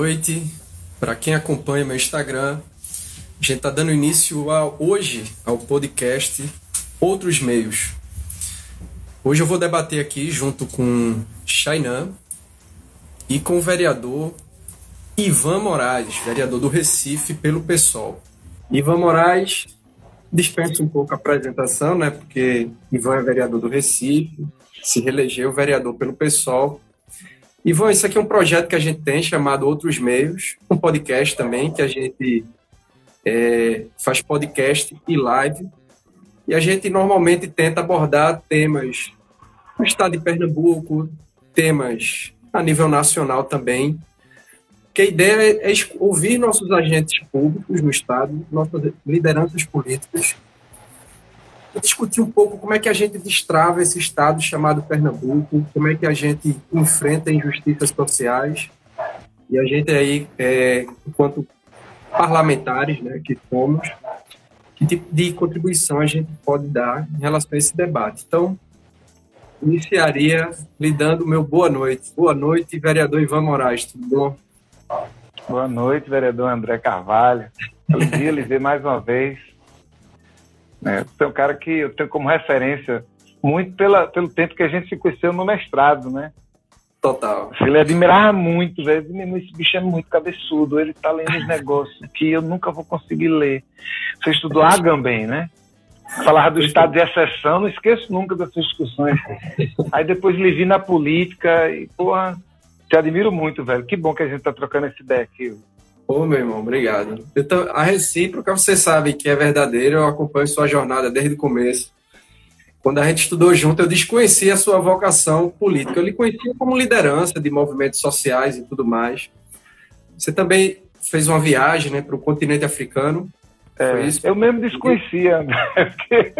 noite. Para quem acompanha meu Instagram, a gente está dando início a, hoje ao podcast Outros Meios. Hoje eu vou debater aqui junto com Shainan e com o vereador Ivan Moraes, vereador do Recife pelo PSOL. Ivan Moraes dispensa um pouco a apresentação, né? Porque Ivan é vereador do Recife, se reelegeu vereador pelo PSOL Ivan, isso aqui é um projeto que a gente tem chamado Outros Meios, um podcast também, que a gente é, faz podcast e live. E a gente normalmente tenta abordar temas do estado de Pernambuco, temas a nível nacional também. Que a ideia é, ouvir nossos agentes públicos no estado, nossas lideranças políticas, discutir um pouco como é que a gente destrava esse estado chamado Pernambuco, como é que a gente enfrenta injustiças sociais. E a gente aí, é, enquanto parlamentares né, que somos, que tipo de contribuição a gente pode dar em relação a esse debate. Então, iniciaria lhe dando meu boa noite. Boa noite, vereador Ivan Moraes, tudo bom? Boa noite, vereador André Carvalho. Alegria lhe ver mais uma vez né? Você é um cara que eu tenho como referência muito pela, pelo tempo que a gente se conheceu no mestrado, né? Total. Ele admirava muito, velho. Esse bicho é muito cabeçudo. Ele tá lendo os negócios que eu nunca vou conseguir ler. Você estudou Agamben, né? Falava do estado de exceção, não esqueço nunca dessas discussões. Aí depois lhe vi na política e, porra, te admiro muito, velho. Que bom que a gente tá trocando essa ideia aqui. Ô, meu irmão, obrigado. Então, a recíproca, você sabe que é verdadeira, eu acompanho sua jornada desde o começo. Quando a gente estudou junto, eu desconhecia a sua vocação política. Eu lhe conhecia como liderança de movimentos sociais e tudo mais. Você também fez uma viagem né, para o continente africano. É, eu mesmo desconhecia, porque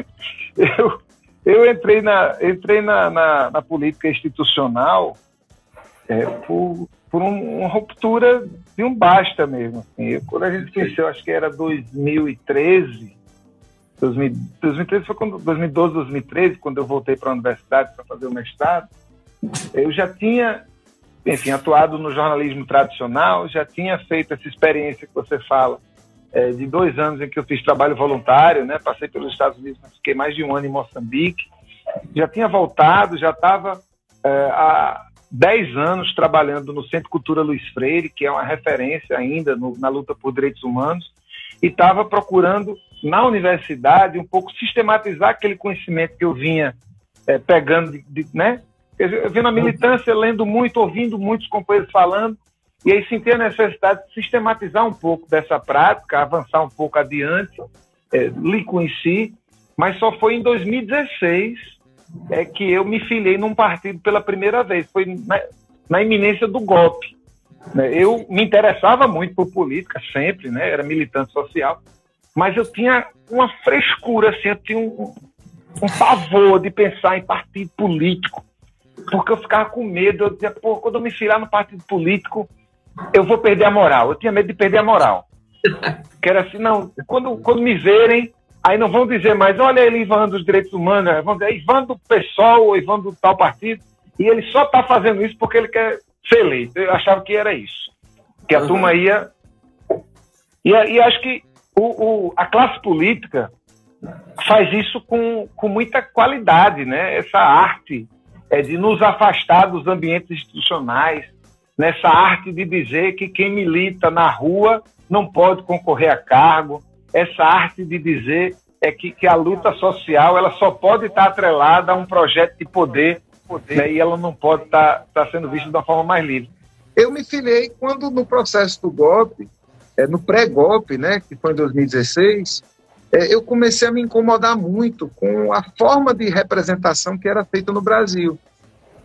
eu, eu entrei na, entrei na, na, na política institucional é, por por um, uma ruptura de um basta mesmo. Assim. quando a gente conheceu, acho que era 2013, 2013 foi quando 2012, 2013, quando eu voltei para a universidade para fazer o mestrado. Eu já tinha, enfim, atuado no jornalismo tradicional, já tinha feito essa experiência que você fala é, de dois anos em que eu fiz trabalho voluntário, né? Passei pelos Estados Unidos, mas fiquei mais de um ano em Moçambique. Já tinha voltado, já estava é, 10 anos trabalhando no Centro Cultura Luiz Freire, que é uma referência ainda no, na luta por direitos humanos, e estava procurando na universidade um pouco sistematizar aquele conhecimento que eu vinha é, pegando, de, de, né? Eu vim na militância, lendo muito, ouvindo muitos companheiros falando, e aí senti a necessidade de sistematizar um pouco dessa prática, avançar um pouco adiante, é, lhe conheci, mas só foi em 2016 é que eu me filiei num partido pela primeira vez. Foi na, na iminência do golpe. Né? Eu me interessava muito por política, sempre, né? era militante social, mas eu tinha uma frescura, assim, eu tinha um, um pavor de pensar em partido político, porque eu ficava com medo, eu dizia, pô, quando eu me filiar no partido político, eu vou perder a moral. Eu tinha medo de perder a moral. Que era assim, não, quando, quando me verem, Aí não vão dizer mais, olha ele Ivan dos direitos humanos, vão dizer Ivan do PSOL ou Ivan do tal partido, e ele só está fazendo isso porque ele quer ser eleito. Eu achava que era isso. Que a uhum. turma ia. E, e acho que o, o, a classe política faz isso com, com muita qualidade, né? Essa arte é de nos afastar dos ambientes institucionais, nessa arte de dizer que quem milita na rua não pode concorrer a cargo, essa arte de dizer é que, que a luta social ela só pode estar atrelada a um projeto de poder, poder né, e ela não pode estar, estar sendo vista de uma forma mais livre. Eu me filiei quando no processo do golpe, é, no pré-golpe, né, que foi em 2016, é, eu comecei a me incomodar muito com a forma de representação que era feita no Brasil.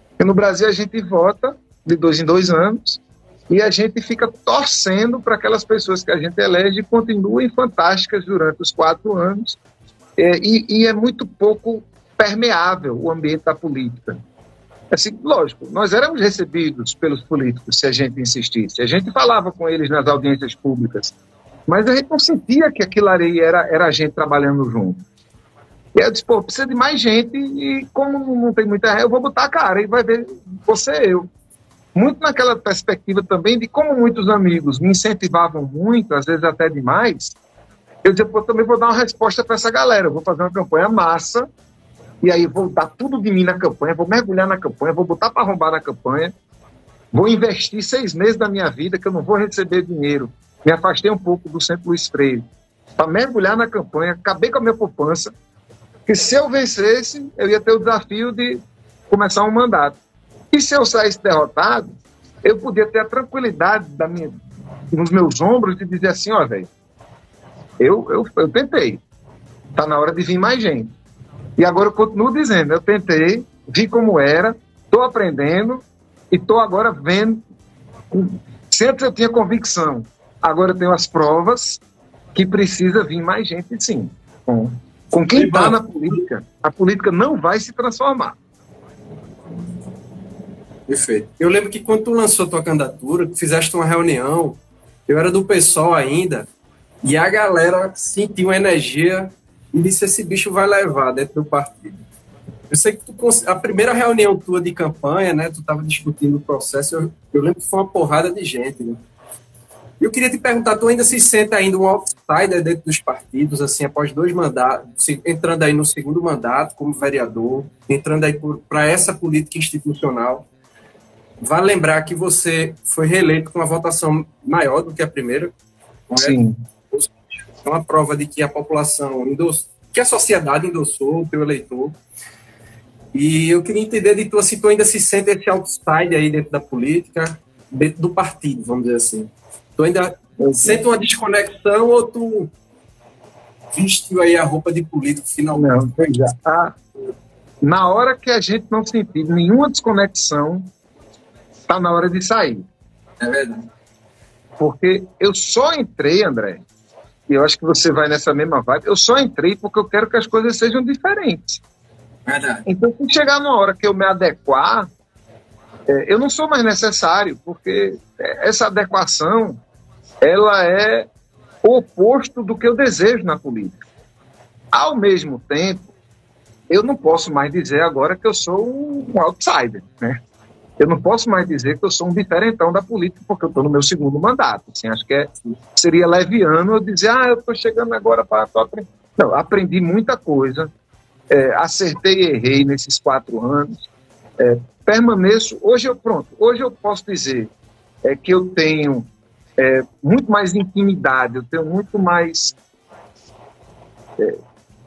Porque no Brasil a gente vota de dois em dois anos, e a gente fica torcendo para aquelas pessoas que a gente elege continuem fantásticas durante os quatro anos é, e, e, é muito pouco permeável o ambiente da política. Assim, lógico, nós éramos recebidos pelos políticos se a gente insistisse, a gente falava com eles nas audiências públicas, mas a gente não sentia que aquilo ali era, era a gente trabalhando junto. E eu disse, pô, precisa de mais gente e como não tem muita eu vou botar a cara e vai ver você eu. Muito naquela perspectiva também de como muitos amigos me incentivavam muito, às vezes até demais, eu dizia, pô, também vou dar uma resposta para essa galera, eu vou fazer uma campanha massa, e aí vou dar tudo de mim na campanha, vou mergulhar na campanha, vou botar para arrombar na campanha, vou investir seis meses da minha vida que eu não vou receber dinheiro. Me afastei um pouco do Centro Luiz Freire para mergulhar na campanha, acabei com a minha poupança, que se eu vencesse, eu ia ter o desafio de começar um mandato. E se eu saísse derrotado, eu podia ter a tranquilidade da minha, nos meus ombros de dizer assim, ó, velho, eu, eu, eu tentei. Está na hora de vir mais gente. E agora eu continuo dizendo, eu tentei, vi como era, estou aprendendo e estou agora vendo. Sempre eu tinha convicção, agora eu tenho as provas que precisa vir mais gente, sim. Com, com quem está na política, a política não vai se transformar. Perfeito. Eu lembro que quando tu lançou tua candidatura, tu fizeste uma reunião, eu era do pessoal ainda, e a galera sentiu energia e disse: esse bicho vai levar dentro do partido. Eu sei que tu, a primeira reunião tua de campanha, né, tu estava discutindo o processo, eu, eu, lembro que foi uma porrada de gente, né? Eu queria te perguntar, tu ainda se sente ainda um outsider dentro dos partidos, assim, após dois mandatos, entrando aí no segundo mandato como vereador, entrando aí para essa política institucional? Vale lembrar que você foi reeleito com uma votação maior do que a primeira. Correto? Sim. É uma prova de que a população endossou, que a sociedade endossou o teu eleitor. E eu queria entender de tu, se tu ainda se sente esse outsider aí dentro da política, dentro do partido, vamos dizer assim. Tu ainda sente uma desconexão ou tu vestiu aí a roupa de político finalmente? Não, veja, a, na hora que a gente não sentir nenhuma desconexão, está na hora de sair. É verdade. Porque eu só entrei, André, e eu acho que você vai nessa mesma vibe, eu só entrei porque eu quero que as coisas sejam diferentes. Verdade. Então, se chegar numa hora que eu me adequar, é, eu não sou mais necessário, porque essa adequação, ela é o oposto do que eu desejo na política. Ao mesmo tempo, eu não posso mais dizer agora que eu sou um outsider, né? Eu não posso mais dizer que eu sou um diferentão da política, porque eu estou no meu segundo mandato. Assim, acho que é, seria leviano eu dizer, ah, eu estou chegando agora para. Não, aprendi muita coisa, é, acertei e errei nesses quatro anos, é, permaneço. Hoje eu, pronto, hoje eu posso dizer é, que eu tenho é, muito mais intimidade, eu tenho muito mais é,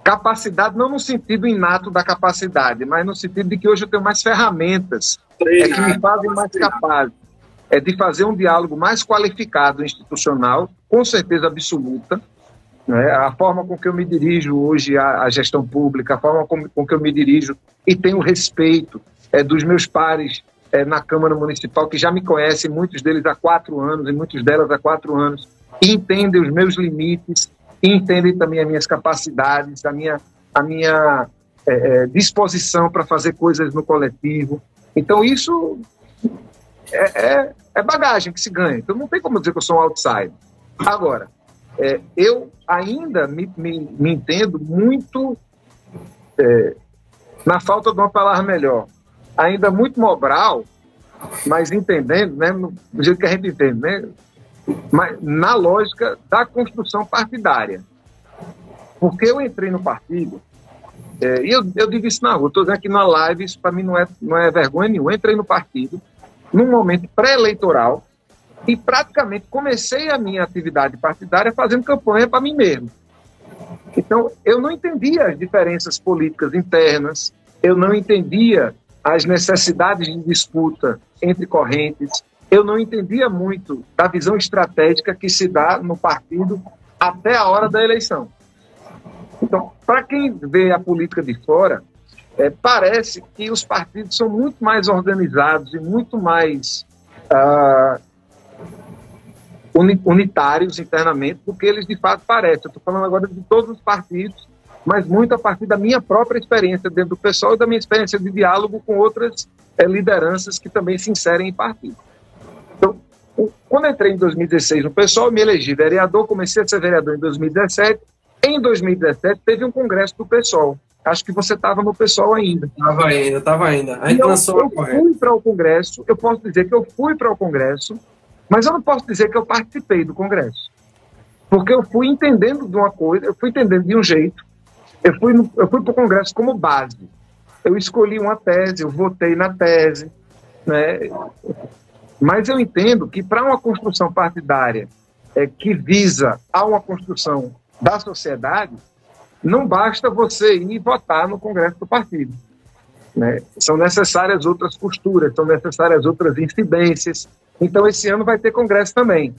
capacidade, não no sentido inato da capacidade, mas no sentido de que hoje eu tenho mais ferramentas é que me fazem mais capaz é de fazer um diálogo mais qualificado institucional, com certeza absoluta. Né? A forma com que eu me dirijo hoje à, à gestão pública, a forma com, com, que eu me dirijo e tenho respeito é, dos meus pares é, na Câmara Municipal, que já me conhecem, muitos deles há quatro anos e muitos delas há quatro anos, e entendem os meus limites, e entendem também as minhas capacidades, a minha, a minha é, é disposição para fazer coisas no coletivo. Então, isso é, é, é, bagagem que se ganha. Então, não tem como dizer que eu sou um outsider. Agora, é, eu ainda me, me, me entendo muito, é, na falta de uma palavra melhor, ainda muito mobral, mas entendendo, né, do jeito que a gente entende, né, mas na lógica da construção partidária. Porque eu entrei no partido é, e eu, eu digo isso na rua, estou dizendo aqui na live, isso para mim não é, não é vergonha nenhuma. Entrei no partido num momento pré-eleitoral e praticamente comecei a minha atividade partidária fazendo campanha para mim mesmo. Então, eu não entendia as diferenças políticas internas, eu não entendia as necessidades de disputa entre correntes, eu não entendia muito da visão estratégica que se dá no partido até a hora da eleição. Então, para quem vê a política de fora, é, parece que os partidos são muito mais organizados e muito mais ah, unitários internamente do que eles de fato parecem. Estou falando agora de todos os partidos, mas muito a partir da minha própria experiência dentro do pessoal e da minha experiência de diálogo com outras é, lideranças que também se inserem em partidos. Então, quando entrei em 2016 no pessoal, me elegi vereador, comecei a ser vereador em 2017 em 2017, teve um congresso do PSOL, Acho que você estava no pessoal ainda. Estava ainda, estava ainda. Eu, lançou eu fui para o Congresso, eu posso dizer que eu fui para o Congresso, mas eu não posso dizer que eu participei do Congresso. Porque eu fui entendendo de uma coisa, eu fui entendendo de um jeito, eu fui, eu fui para o Congresso como base. Eu escolhi uma tese, eu votei na tese, né? Mas eu entendo que para uma construção partidária é, que visa a uma construção da sociedade, não basta você ir votar no Congresso do partido. Né? São necessárias outras costuras, são necessárias outras incidências. Então, esse ano vai ter Congresso também.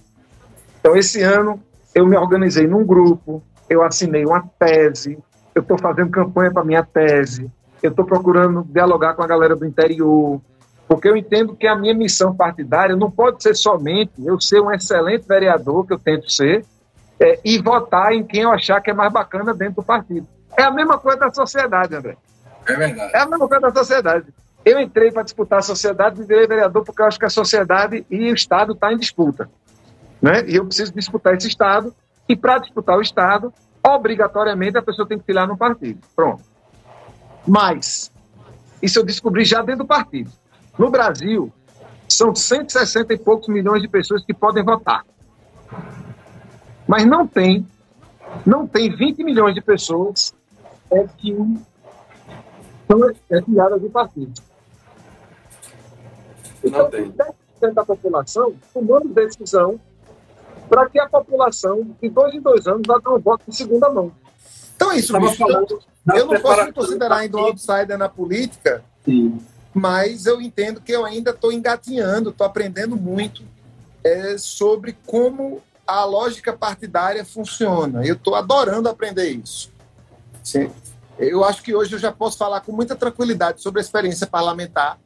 Então, esse ano, eu me organizei num grupo, eu assinei uma tese, eu estou fazendo campanha para minha tese, eu estou procurando dialogar com a galera do interior, porque eu entendo que a minha missão partidária não pode ser somente eu ser um excelente vereador, que eu tento ser, é, e votar em quem eu achar que é mais bacana dentro do partido. É a mesma coisa da sociedade, André. É verdade. É a mesma coisa da sociedade. Eu entrei para disputar a sociedade e virei vereador porque eu acho que a sociedade e o Estado estão tá em disputa. Né? E eu preciso disputar esse Estado. E para disputar o Estado, obrigatoriamente a pessoa tem que filar no partido. Pronto. Mas, isso eu descobri já dentro do partido. No Brasil, são 160 e poucos milhões de pessoas que podem votar. Mas não tem, não tem 20 milhões de pessoas é, que são é, filiadas do partido. Então, tem 10% da população tomando decisão para que a população, de dois em dois anos, vá dar um voto de segunda mão. Então é isso, bicho. Falando, eu não posso me considerar ainda um outsider na política, Sim. mas eu entendo que eu ainda estou engatinhando, estou aprendendo muito é, sobre como a lógica partidária funciona. Eu estou adorando aprender isso. Sim. Eu acho que hoje eu já posso falar com muita tranquilidade sobre a experiência parlamentar.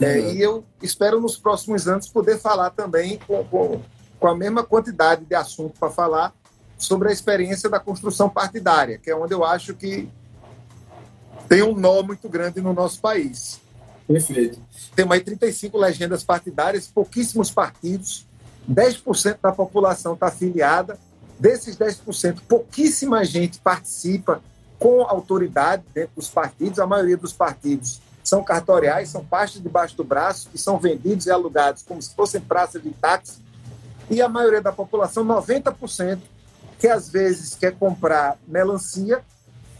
É, uhum. É, e eu espero nos próximos anos poder falar também com, com, com a mesma quantidade de assunto para falar sobre a experiência da construção partidária, que é onde eu acho que tem um nó muito grande no nosso país. Perfeito. Temos aí 35 legendas partidárias, pouquíssimos partidos, 10% da população está afiliada. Desses 10%, pouquíssima gente participa com autoridade dentro dos partidos. A maioria dos partidos são cartoriais, são pastas debaixo do braço, que são vendidos e alugados como se fossem praças de táxi. E a maioria da população, 90%, que às vezes quer comprar melancia,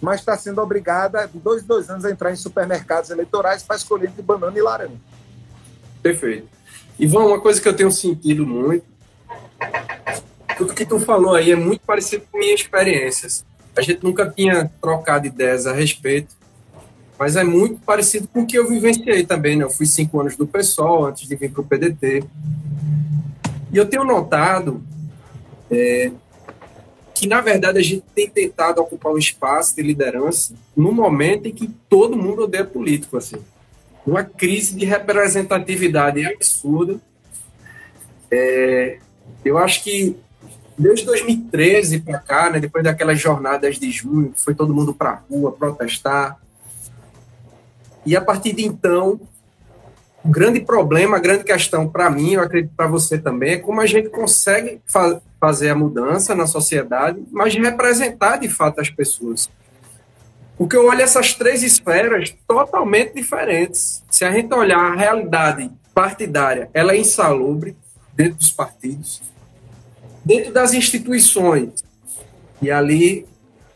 mas está sendo obrigada de dois em dois anos a entrar em supermercados eleitorais para escolher entre banana e laranja. Perfeito. Ivan, uma coisa que eu tenho sentido muito, tudo que tu falou aí é muito parecido com minhas experiências. A gente nunca tinha trocado ideias a respeito, mas é muito parecido com o que eu vivenciei também. Né? Eu fui cinco anos do PSOL antes de vir para o PDT. E eu tenho notado é, que, na verdade, a gente tem tentado ocupar um espaço de liderança no momento em que todo mundo odeia político. Assim uma crise de representatividade absurda. É, eu acho que desde 2013 para cá, né, depois daquelas jornadas de junho, foi todo mundo para a rua protestar. E a partir de então, o grande problema, a grande questão para mim, eu acredito para você também, é como a gente consegue fa fazer a mudança na sociedade, mas representar de fato as pessoas. Porque eu olho essas três esferas totalmente diferentes. Se a gente olhar a realidade partidária, ela é insalubre dentro dos partidos, dentro das instituições, e ali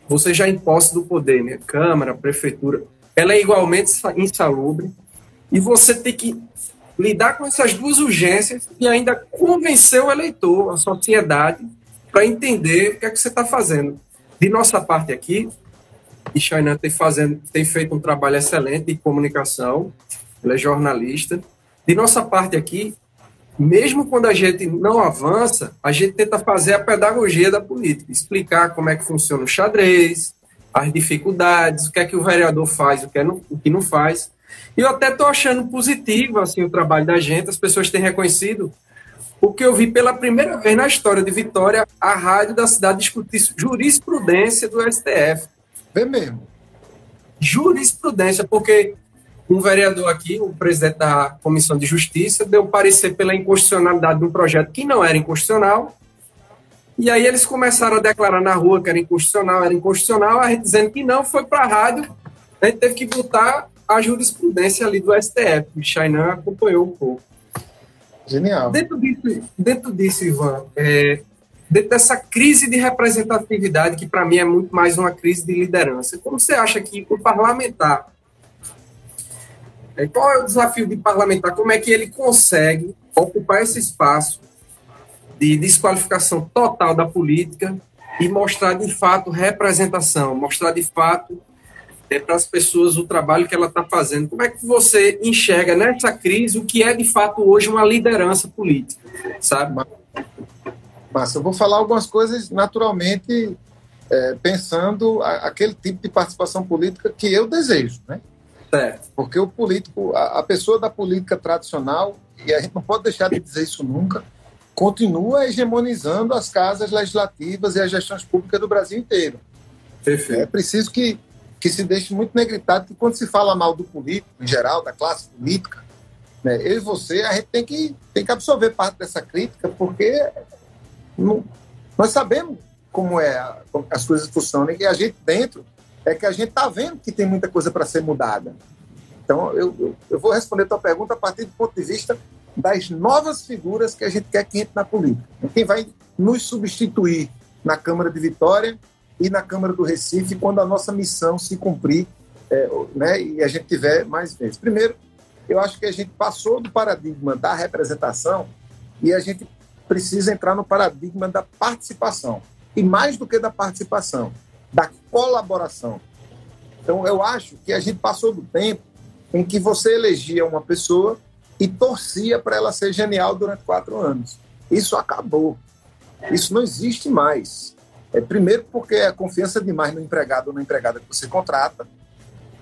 você já em posse do poder, né? Câmara, prefeitura, ela é igualmente insalubre, e você tem que lidar com essas duas urgências e ainda convencer o eleitor, a sociedade, para entender o que é que você está fazendo. De nossa parte aqui, e Chainan tem, tem feito um trabalho excelente de comunicação, ela é jornalista. De nossa parte aqui, mesmo quando a gente não avança, a gente tenta fazer a pedagogia da política, explicar como é que funciona o xadrez, as dificuldades, o que é que o vereador faz, o que, é não, o que não faz. E eu até estou achando positivo assim, o trabalho da gente, as pessoas têm reconhecido, porque eu vi pela primeira vez na história de Vitória a rádio da cidade discutir jurisprudência do STF. Vê mesmo. Jurisprudência, porque um vereador aqui, o presidente da Comissão de Justiça, deu parecer pela inconstitucionalidade de um projeto que não era inconstitucional, E aí eles começaram a declarar na rua que era inconstitucional, era inconstitucional, a gente dizendo que não, foi para a rádio, a gente teve que botar a jurisprudência ali do STF. O Chainan acompanhou um pouco. Genial. Dentro disso, dentro disso Ivan, é, dentro dessa crise de representatividade, que para mim é muito mais uma crise de liderança, como você acha que o parlamentar, é, qual é o desafio de parlamentar? Como é que ele consegue ocupar esse espaço de desqualificação total da política e mostrar de fato representação, mostrar de fato é, para as pessoas o trabalho que ela está fazendo. Como é que você enxerga nessa crise o que é de fato hoje uma liderança política, sabe? Massa, eu vou falar algumas coisas naturalmente é, pensando a, aquele tipo de participação política que eu desejo, né? Certo. Porque o político, a, a pessoa da política tradicional, e a gente não pode deixar de dizer isso nunca, continua hegemonizando as casas legislativas e as gestões públicas do Brasil inteiro. Perfeito. É preciso que, que se deixe muito negritado que quando se fala mal do político, em geral, da classe política, né, eu e você, a gente tem que, tem que absorver parte dessa crítica, porque não, nós sabemos como é como as coisas funcionam e a gente dentro é que a gente está vendo que tem muita coisa para ser mudada. Então, eu, eu, eu, vou responder a tua pergunta a partir do ponto de vista das novas figuras que a gente quer que entre na política. Quem vai nos substituir na Câmara de Vitória e na Câmara do Recife quando a nossa missão se cumprir é, né, e a gente tiver mais vezes. Primeiro, eu acho que a gente passou do paradigma da representação e a gente precisa entrar no paradigma da participação. E mais do que da participação, da colaboração. Então, eu acho que a gente passou do tempo em que você elegia uma pessoa e torcia para ela ser genial durante quatro anos. Isso acabou. Isso não existe mais. É, primeiro, porque é confiança demais no empregado ou na empregada que você contrata.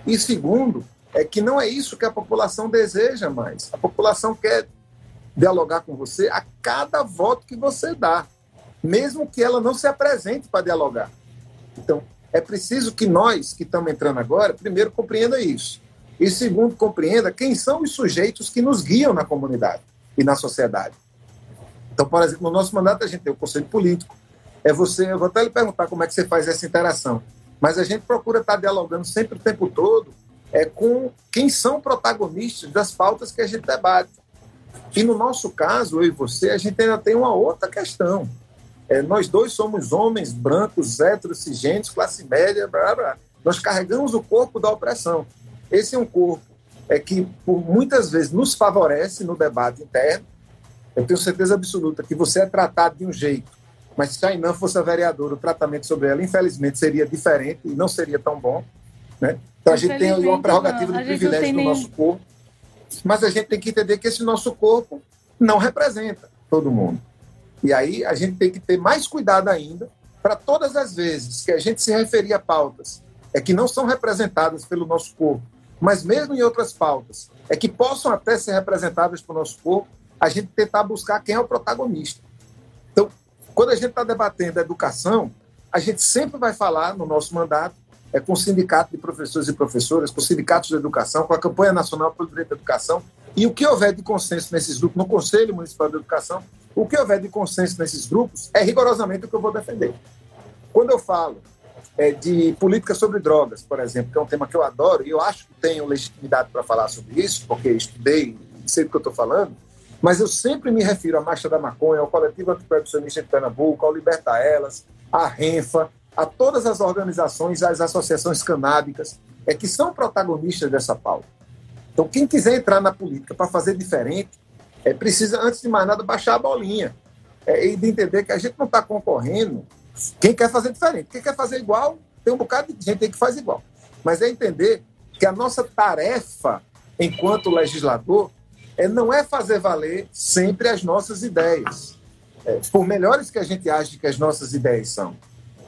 E segundo, é que não é isso que a população deseja mais. A população quer dialogar com você a cada voto que você dá, mesmo que ela não se apresente para dialogar. Então, é preciso que nós que estamos entrando agora, primeiro, compreenda isso. E segundo, compreenda quem são os sujeitos que nos guiam na comunidade e na sociedade. Então, por exemplo, no nosso mandato a gente tem o conselho político. É você, eu vou até lhe perguntar como é que você faz essa interação. Mas a gente procura estar dialogando sempre o tempo todo é com quem são protagonistas das pautas que a gente debate. E no nosso caso, eu e você, a gente ainda tem uma outra questão. É, nós dois somos homens brancos, cisgêneros, classe média, blá, blá. nós carregamos o corpo da opressão. Esse é um corpo é que por muitas vezes nos favorece no debate interno. Eu tenho certeza absoluta que você é tratado de um jeito, mas se a Inã fosse a vereadora, o tratamento sobre ela, infelizmente, seria diferente e não seria tão bom. Né? Então a gente tem uma prerrogativa de privilégio no nem... nosso corpo, mas a gente tem que entender que esse nosso corpo não representa todo mundo. E aí a gente tem que ter mais cuidado ainda para todas as vezes que a gente se referir a pautas é que não são representadas pelo nosso corpo, mas mesmo em outras pautas, é que possam até ser representadas pelo nosso corpo, a gente tentar buscar quem é o protagonista. Então, quando a gente está debatendo a educação, a gente sempre vai falar no nosso mandato é, com o sindicato de professores e professoras, com os sindicatos de educação, com a campanha nacional pelo direito à educação, e o que houver de consenso nesses grupos, no Conselho Municipal de Educação, o que houver de consenso nesses grupos é rigorosamente o que eu vou defender. Quando eu falo é, de política sobre drogas, por exemplo, que é um tema que eu adoro e eu acho que tenho legitimidade para falar sobre isso, porque estudei sei do que eu estou falando, mas eu sempre me refiro à Marcha da Maconha, ao Coletivo Antiproibicionista de Pernambuco, ao Liberta Elas, à Renfa, a todas as organizações, as associações canábicas, é que são protagonistas dessa pauta. Então, quem quiser entrar na política para fazer diferente, é precisa, antes de mais nada, baixar a bolinha é, e de entender que a gente não está concorrendo quem quer fazer diferente. Quem quer fazer igual, tem um bocado de gente que faz igual. Mas é entender que a nossa tarefa, enquanto legislador, é, não é fazer valer sempre as nossas ideias. É, por melhores que a gente ache que as nossas ideias são.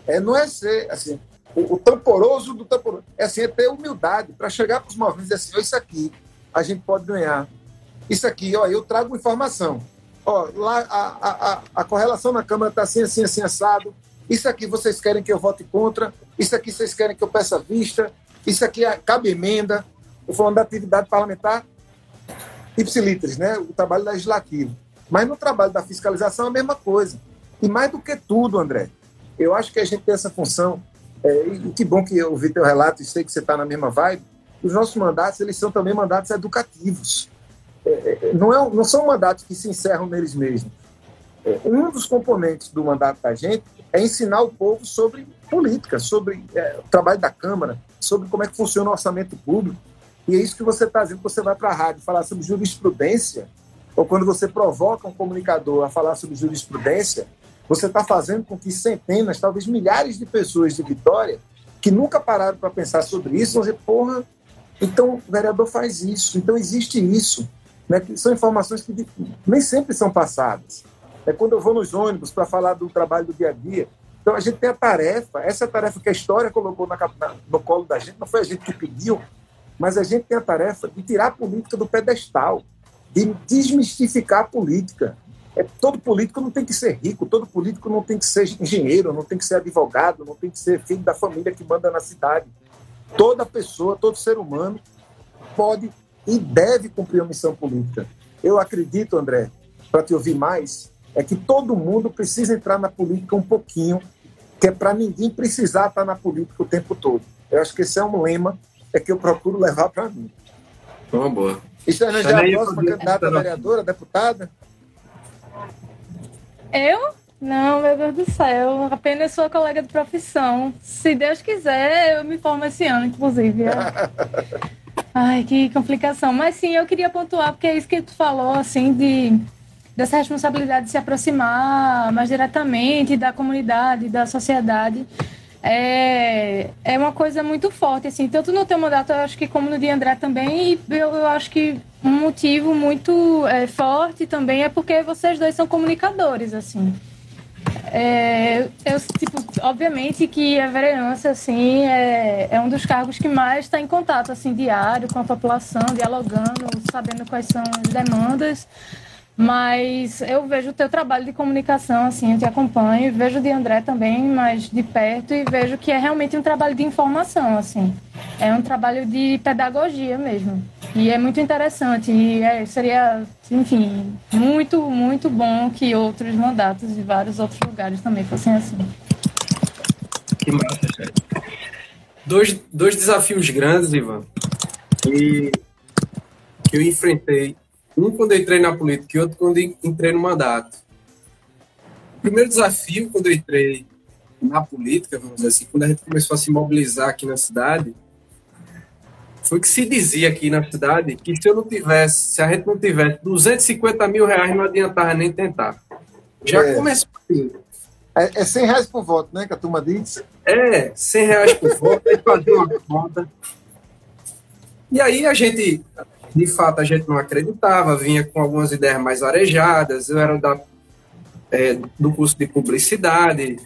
É, não é ser assim, o, o tamporoso do tamporoso. É assim, é ter humildade para chegar para os movimentos e dizer assim, isso aqui a gente pode ganhar. Isso aqui, ó, eu trago informação. Ó, lá a, a, a correlação na Câmara está assim, assim, assim, assado. Isso aqui vocês querem que eu vote contra, isso aqui vocês querem que eu peça vista, isso aqui é, cabe emenda. Estou falando da atividade parlamentar ipsilitris, né? o trabalho legislativo. Mas no trabalho da fiscalização é a mesma coisa. E mais do que tudo, André, eu acho que a gente tem essa função, é, e que bom que eu ouvi teu relato e sei que você está na mesma vibe, os nossos mandatos, eles são também mandatos educativos. É, é, não, é, não são mandatos que se encerram neles mesmos. É, um dos componentes do mandato da gente é ensinar o povo sobre política, sobre é, o trabalho da Câmara, sobre como é que funciona o orçamento público. E é isso que você está dizendo, você vai para a rádio falar sobre jurisprudência, ou quando você provoca um comunicador a falar sobre jurisprudência, você está fazendo com que centenas, talvez milhares de pessoas de Vitória, que nunca pararam para pensar sobre isso, vão dizer, porra, então o vereador faz isso, então existe isso. Né? São informações que nem sempre são passadas. É quando eu vou nos ônibus para falar do trabalho do dia a dia. Então a gente tem a tarefa, essa é a tarefa que a história colocou na, na, no colo da gente, não foi a gente que pediu, mas a gente tem a tarefa de tirar a política do pedestal, de desmistificar a política. É, todo político não tem que ser rico, todo político não tem que ser engenheiro, não tem que ser advogado, não tem que ser filho da família que manda na cidade. Toda pessoa, todo ser humano pode e deve cumprir a missão política. Eu acredito, André, para te ouvir mais, é que todo mundo precisa entrar na política um pouquinho, que é para ninguém precisar estar na política o tempo todo. Eu acho que esse é um lema é que eu procuro levar para mim. Uma boa. Isso é já a próxima candidata a vereadora, deputada? Eu? Não, meu Deus do céu. Apenas sou colega de profissão. Se Deus quiser, eu me formo esse ano, inclusive. Ai, que complicação. Mas sim, eu queria pontuar, porque é isso que tu falou, assim, de dessa responsabilidade de se aproximar mais diretamente da comunidade, da sociedade é, é uma coisa muito forte, assim, tanto no teu mandato, eu acho que como no de André também, e eu, eu acho que um motivo muito é, forte também é porque vocês dois são comunicadores, assim. É, eu, tipo, obviamente que a vereança, assim, é, é um dos cargos que mais está em contato, assim, diário com a população, dialogando, sabendo quais são as demandas, mas eu vejo o teu trabalho de comunicação, assim, eu te acompanho, vejo de André também, mas de perto, e vejo que é realmente um trabalho de informação, assim. É um trabalho de pedagogia mesmo. E é muito interessante. E é, seria, enfim, muito, muito bom que outros mandatos de vários outros lugares também fossem assim. Que massa, Dois, dois desafios grandes, Ivan, que, que eu enfrentei um quando eu entrei na política e outro quando eu entrei no mandato. O primeiro desafio, quando eu entrei na política, vamos dizer assim, quando a gente começou a se mobilizar aqui na cidade, foi que se dizia aqui na cidade que se eu não tivesse, se a gente não tivesse 250 mil reais, não adiantava nem tentar. Já é. começou assim. É, é 100 reais por voto, né? Que a turma diz. É, 100 reais por voto, aí fazer uma conta. E aí a gente de fato a gente não acreditava, vinha com algumas ideias mais arejadas, eu era da, é, do curso de publicidade,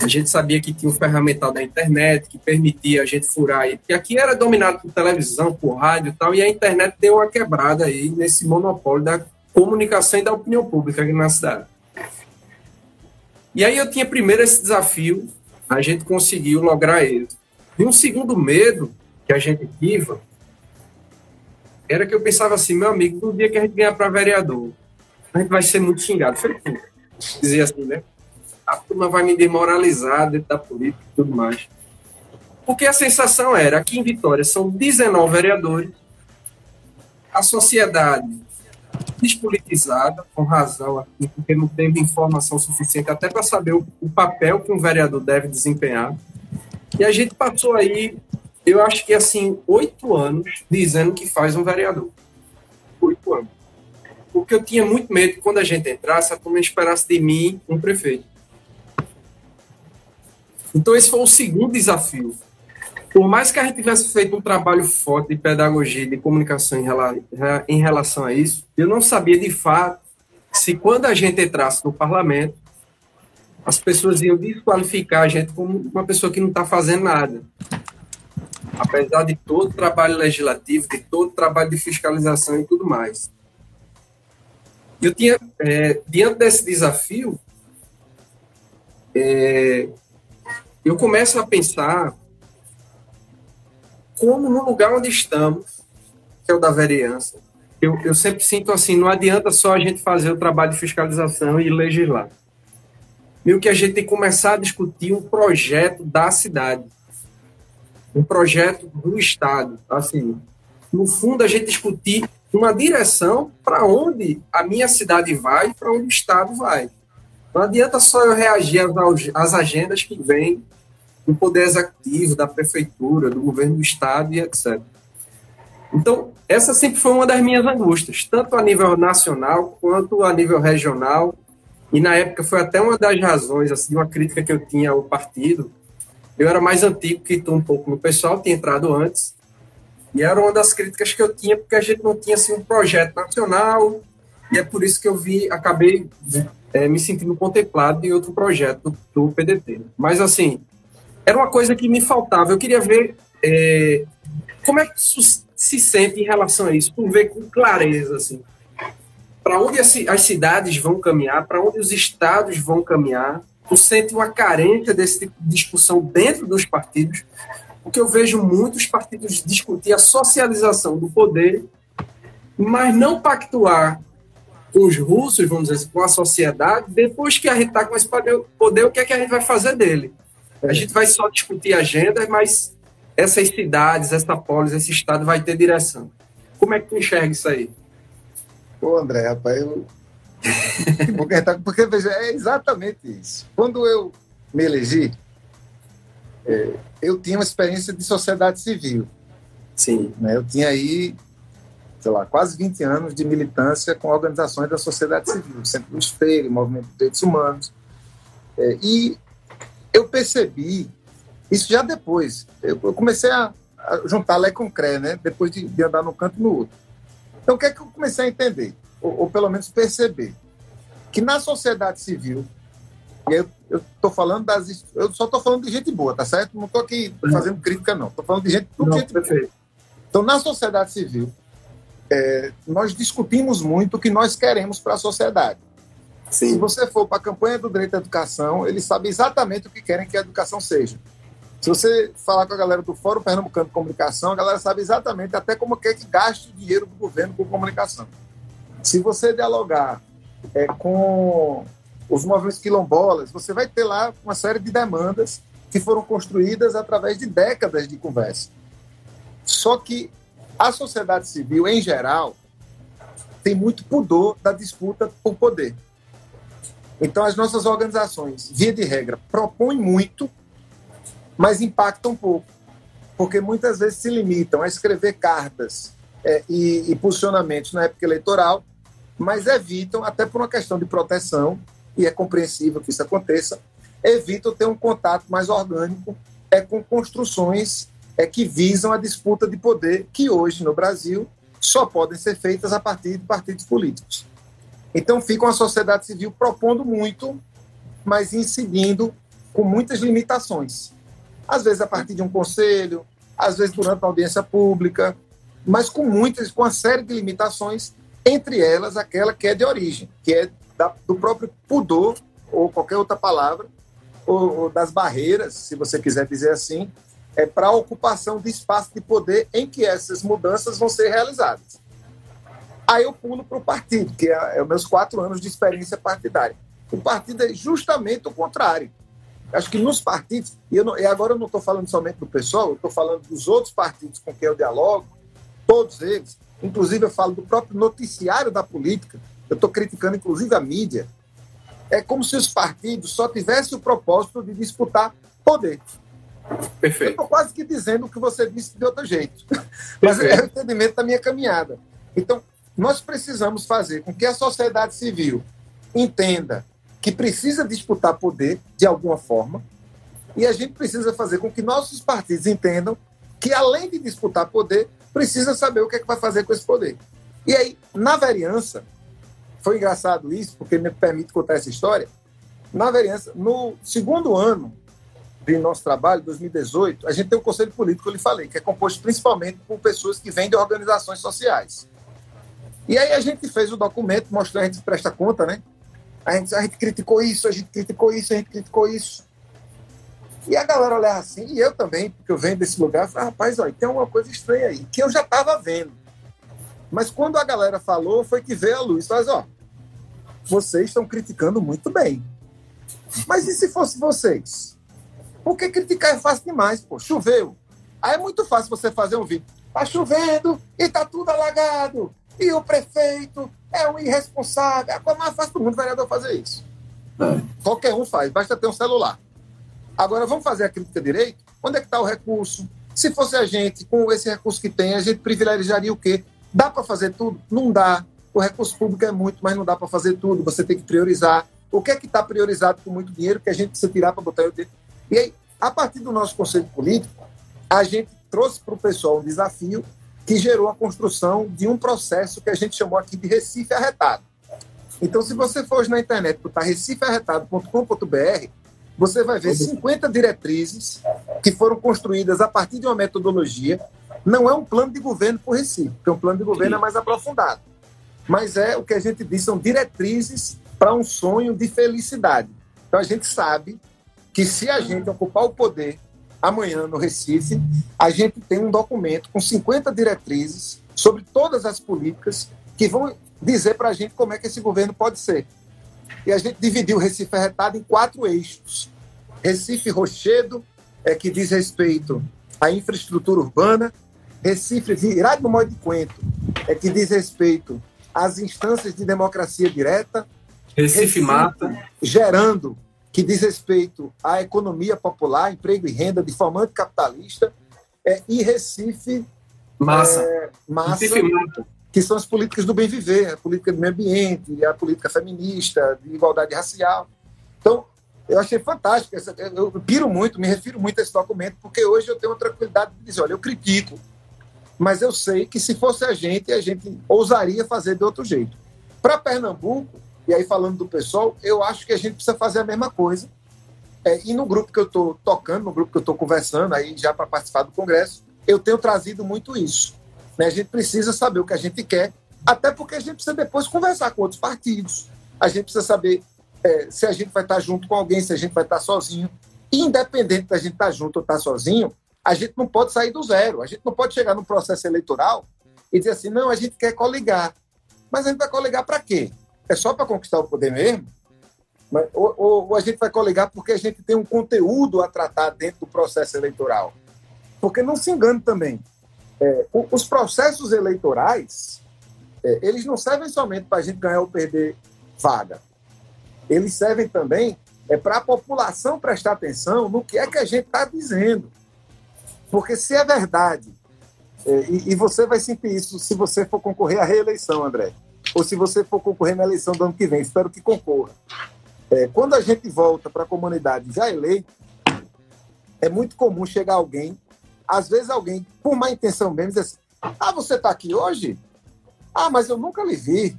a gente sabia que tinha um ferramental da internet que permitia a gente furar aí, porque aqui era dominado por televisão, por rádio e tal, e a internet deu uma quebrada aí nesse monopólio da comunicação e da opinião pública aqui na cidade. E aí eu tinha primeiro esse desafio, a gente conseguiu lograr ele. E um segundo medo que a gente tive era que eu pensava assim, meu amigo, no dia que a gente ganhar para vereador, a gente vai ser muito xingado. Falei, dizia assim, né? A turma vai me demoralizar dentro da política e tudo mais. Porque a sensação era, aqui em Vitória são 19 vereadores, a sociedade despolitizada, com razão aqui, porque não teve informação suficiente até para saber o, o papel que um vereador deve desempenhar. E a gente passou aí eu acho que, assim, oito anos dizendo que faz um vereador. Oito anos. Porque eu tinha muito medo que quando a gente entrasse, a turma esperasse de mim um prefeito. Então, esse foi o segundo desafio. Por mais que a gente tivesse feito um trabalho forte de pedagogia, de comunicação em, rela em relação a isso, eu não sabia de fato se quando a gente entrasse no parlamento, as pessoas iam desqualificar a gente como uma pessoa que não está fazendo nada apesar de todo o trabalho legislativo, de todo o trabalho de fiscalização e tudo mais. Eu tinha, é, diante desse desafio, é, eu começo a pensar como no lugar onde estamos, que é o da vereança, eu, eu sempre sinto assim, não adianta só a gente fazer o trabalho de fiscalização e legislar. meio que a gente tem que começar a discutir um projeto da cidade, um projeto do Estado. Assim, no fundo, a gente discutir uma direção para onde a minha cidade vai, para onde o Estado vai. Não adianta só eu reagir às agendas que vêm do Poder Executivo, da Prefeitura, do governo do Estado e etc. Então, essa sempre foi uma das minhas angústias, tanto a nível nacional quanto a nível regional. E na época foi até uma das razões, assim, uma crítica que eu tinha ao partido. Eu era mais antigo que tu um pouco no pessoal, tinha entrado antes. E era uma das críticas que eu tinha, porque a gente não tinha assim, um projeto nacional, e é por isso que eu vi, acabei é, me sentindo contemplado em outro projeto do, PDT. Mas, assim, era uma coisa que me faltava. Eu queria ver é, como é que se sente em relação a isso, por ver com clareza, assim, para onde as, cidades vão caminhar, para onde os estados vão caminhar. Tu sente uma carência desse tipo de discussão dentro dos partidos, porque eu vejo muitos partidos discutir a socialização do poder, mas não pactuar com os russos, vamos dizer assim, com a sociedade, depois que a gente está com esse poder, o que é que a gente vai fazer dele? A gente vai só discutir agendas, mas essas cidades, essa polis, esse estado vai ter direção. Como é que tu enxerga isso aí? Pô, André, rapaz, eu... porque, tá, porque veja, é exatamente isso. Quando eu me elegi, é, eu tinha uma experiência de sociedade civil. Sim. Né? Eu tinha aí, sei lá, quase 20 anos de militância com organizações da sociedade civil, Centro do Espelho, Movimento de Direitos Humanos. É, e eu percebi, isso já depois, eu, comecei a, a, juntar Lé com Cré, né? depois de, de andar num canto e no outro. Então, o que é que eu comecei a entender, ou, ou pelo menos perceber? Que na sociedade civil, e eu estou falando das. Eu só estou falando de gente boa, tá certo? Não estou aqui fazendo crítica, não. Estou falando de gente, tudo não, gente perfeito. boa. Então, na sociedade civil, é, nós discutimos muito o que nós queremos para a sociedade. Sim. Se você for para a campanha do direito à educação, eles sabem exatamente o que querem que a educação seja. Se você falar com a galera do Fórum Pernambucano de Comunicação, a galera sabe exatamente até como quer que gaste o dinheiro do governo com comunicação. Se você dialogar é, com os movimentos quilombolas, você vai ter lá uma série de demandas que foram construídas através de décadas de conversa. Só que a sociedade civil, em geral, tem muito pudor da disputa por poder. Então, as nossas organizações, via de regra, propõem muito, mas impactam pouco, porque muitas vezes se limitam a escrever cartas é, e, e posicionamentos na época eleitoral, mas evitam, até por uma questão de proteção, e é compreensível que isso aconteça, evitam ter um contato mais orgânico é, com construções é, que visam a disputa de poder, que hoje no Brasil só podem ser feitas a partir de partidos políticos. Então fica uma sociedade civil propondo muito, mas incidindo com muitas limitações. Às vezes a partir de um conselho, às vezes durante uma audiência pública, mas com muitas, com uma série de limitações, entre elas aquela que é de origem, que é da, do próprio pudor, ou qualquer outra palavra, ou, ou das barreiras, se você quiser dizer assim, é para a ocupação de espaço de poder em que essas mudanças vão ser realizadas. Aí eu pulo para o partido, que é, é meus quatro anos de experiência partidária. O partido é justamente o contrário. Acho que nos partidos, e, não, e agora eu não estou falando somente do pessoal, eu estou falando dos outros partidos com quem eu dialogo, todos eles, inclusive eu falo do próprio noticiário da política, eu estou criticando inclusive a mídia. É como se os partidos só tivessem o propósito de disputar poder. Perfeito. Eu estou quase que dizendo o que você disse de outro jeito. Mas é o entendimento da minha caminhada. Então, nós precisamos fazer com que a sociedade civil entenda que precisa disputar poder de alguma forma, e a gente precisa fazer com que nossos partidos entendam que, além de disputar poder, precisa saber o que é que vai fazer com esse poder. E aí, na vereança, foi engraçado isso, porque me permite contar essa história. Na vereança, no segundo ano de nosso trabalho, 2018, a gente tem um conselho político, eu lhe falei, que é composto principalmente por pessoas que vêm de organizações sociais. E aí a gente fez o documento, mostrou, a gente presta conta, né? A gente, a gente criticou isso, a gente criticou isso, a gente criticou isso. E a galera olhava assim, e eu também, porque eu venho desse lugar, falei, rapaz, olha, tem alguma coisa estranha aí, que eu já estava vendo. Mas quando a galera falou, foi que veio a luz. Mas, ó, vocês estão criticando muito bem. Mas e se fosse vocês? Porque criticar é fácil demais, pô. Choveu. Aí é muito fácil você fazer um vídeo. Tá chovendo e tá tudo alagado. E o prefeito é um irresponsável. É mais fácil do mundo vereador fazer isso. É. Qualquer um faz, basta ter um celular. Agora, vamos fazer a crítica direito? Onde é que está o recurso? Se fosse a gente, com esse recurso que tem, a gente privilegiaria o quê? Dá para fazer tudo? Não dá. O recurso público é muito, mas não dá para fazer tudo. Você tem que priorizar. O que é que está priorizado com muito dinheiro que a gente precisa tirar para botar o dinheiro? E aí, a partir do nosso conselho político, a gente trouxe para o pessoal um desafio que gerou a construção de um processo que a gente chamou aqui de Recife Arretado. Então, se você for hoje na internet botar recifearretado.com.br, você vai ver 50 diretrizes que foram construídas a partir de uma metodologia. Não é um plano de governo por Recife, porque um plano de governo é mais aprofundado. Mas é o que a gente diz, são diretrizes para um sonho de felicidade. Então a gente sabe que se a gente ocupar o poder amanhã no Recife, a gente tem um documento com 50 diretrizes sobre todas as políticas que vão dizer para a gente como é que esse governo pode ser. E a gente dividiu o Recife Arretado em quatro eixos. Recife Rochedo, é, que diz respeito à infraestrutura urbana. Recife Virado no Modo de Quento, é, que diz respeito às instâncias de democracia direta. Recife, Recife Mata. Gerando, que diz respeito à economia popular, emprego e renda de formante capitalista. É, e Recife Massa. É, massa Recife Mata que são as políticas do bem viver, a política do meio ambiente, a política feminista, de igualdade racial. Então, eu achei fantástico. eu piro muito, me refiro muito a esse documento, porque hoje eu tenho a tranquilidade de dizer: olha, eu critico, mas eu sei que se fosse a gente, a gente ousaria fazer de outro jeito. Para Pernambuco, e aí falando do pessoal, eu acho que a gente precisa fazer a mesma coisa. É, e no grupo que eu estou tocando, no grupo que eu estou conversando, aí já para participar do Congresso, eu tenho trazido muito isso. Né? A gente precisa saber o que a gente quer, até porque a gente precisa depois conversar com outros partidos. A gente precisa saber é, se a gente vai estar junto com alguém, se a gente vai estar sozinho. Independente da gente estar junto ou estar sozinho, a gente não pode sair do zero. A gente não pode chegar no processo eleitoral e dizer assim, não, a gente quer coligar. Mas a gente vai coligar para quê? É só para conquistar o poder mesmo? Ou, ou, ou, a gente vai coligar porque a gente tem um conteúdo a tratar dentro do processo eleitoral? Porque não se engane também. É, os processos eleitorais, é, eles não servem somente para a gente ganhar ou perder vaga. Eles servem também é, para a população prestar atenção no que é que a gente está dizendo. Porque se é verdade, é, e, e, você vai sentir isso se você for concorrer à reeleição, André, ou se você for concorrer na eleição do ano que vem, espero que concorra. É, quando a gente volta para a comunidade já eleito, é muito comum chegar alguém às vezes alguém, por má intenção mesmo, diz assim, ah, você está aqui hoje? Ah, mas eu nunca lhe vi.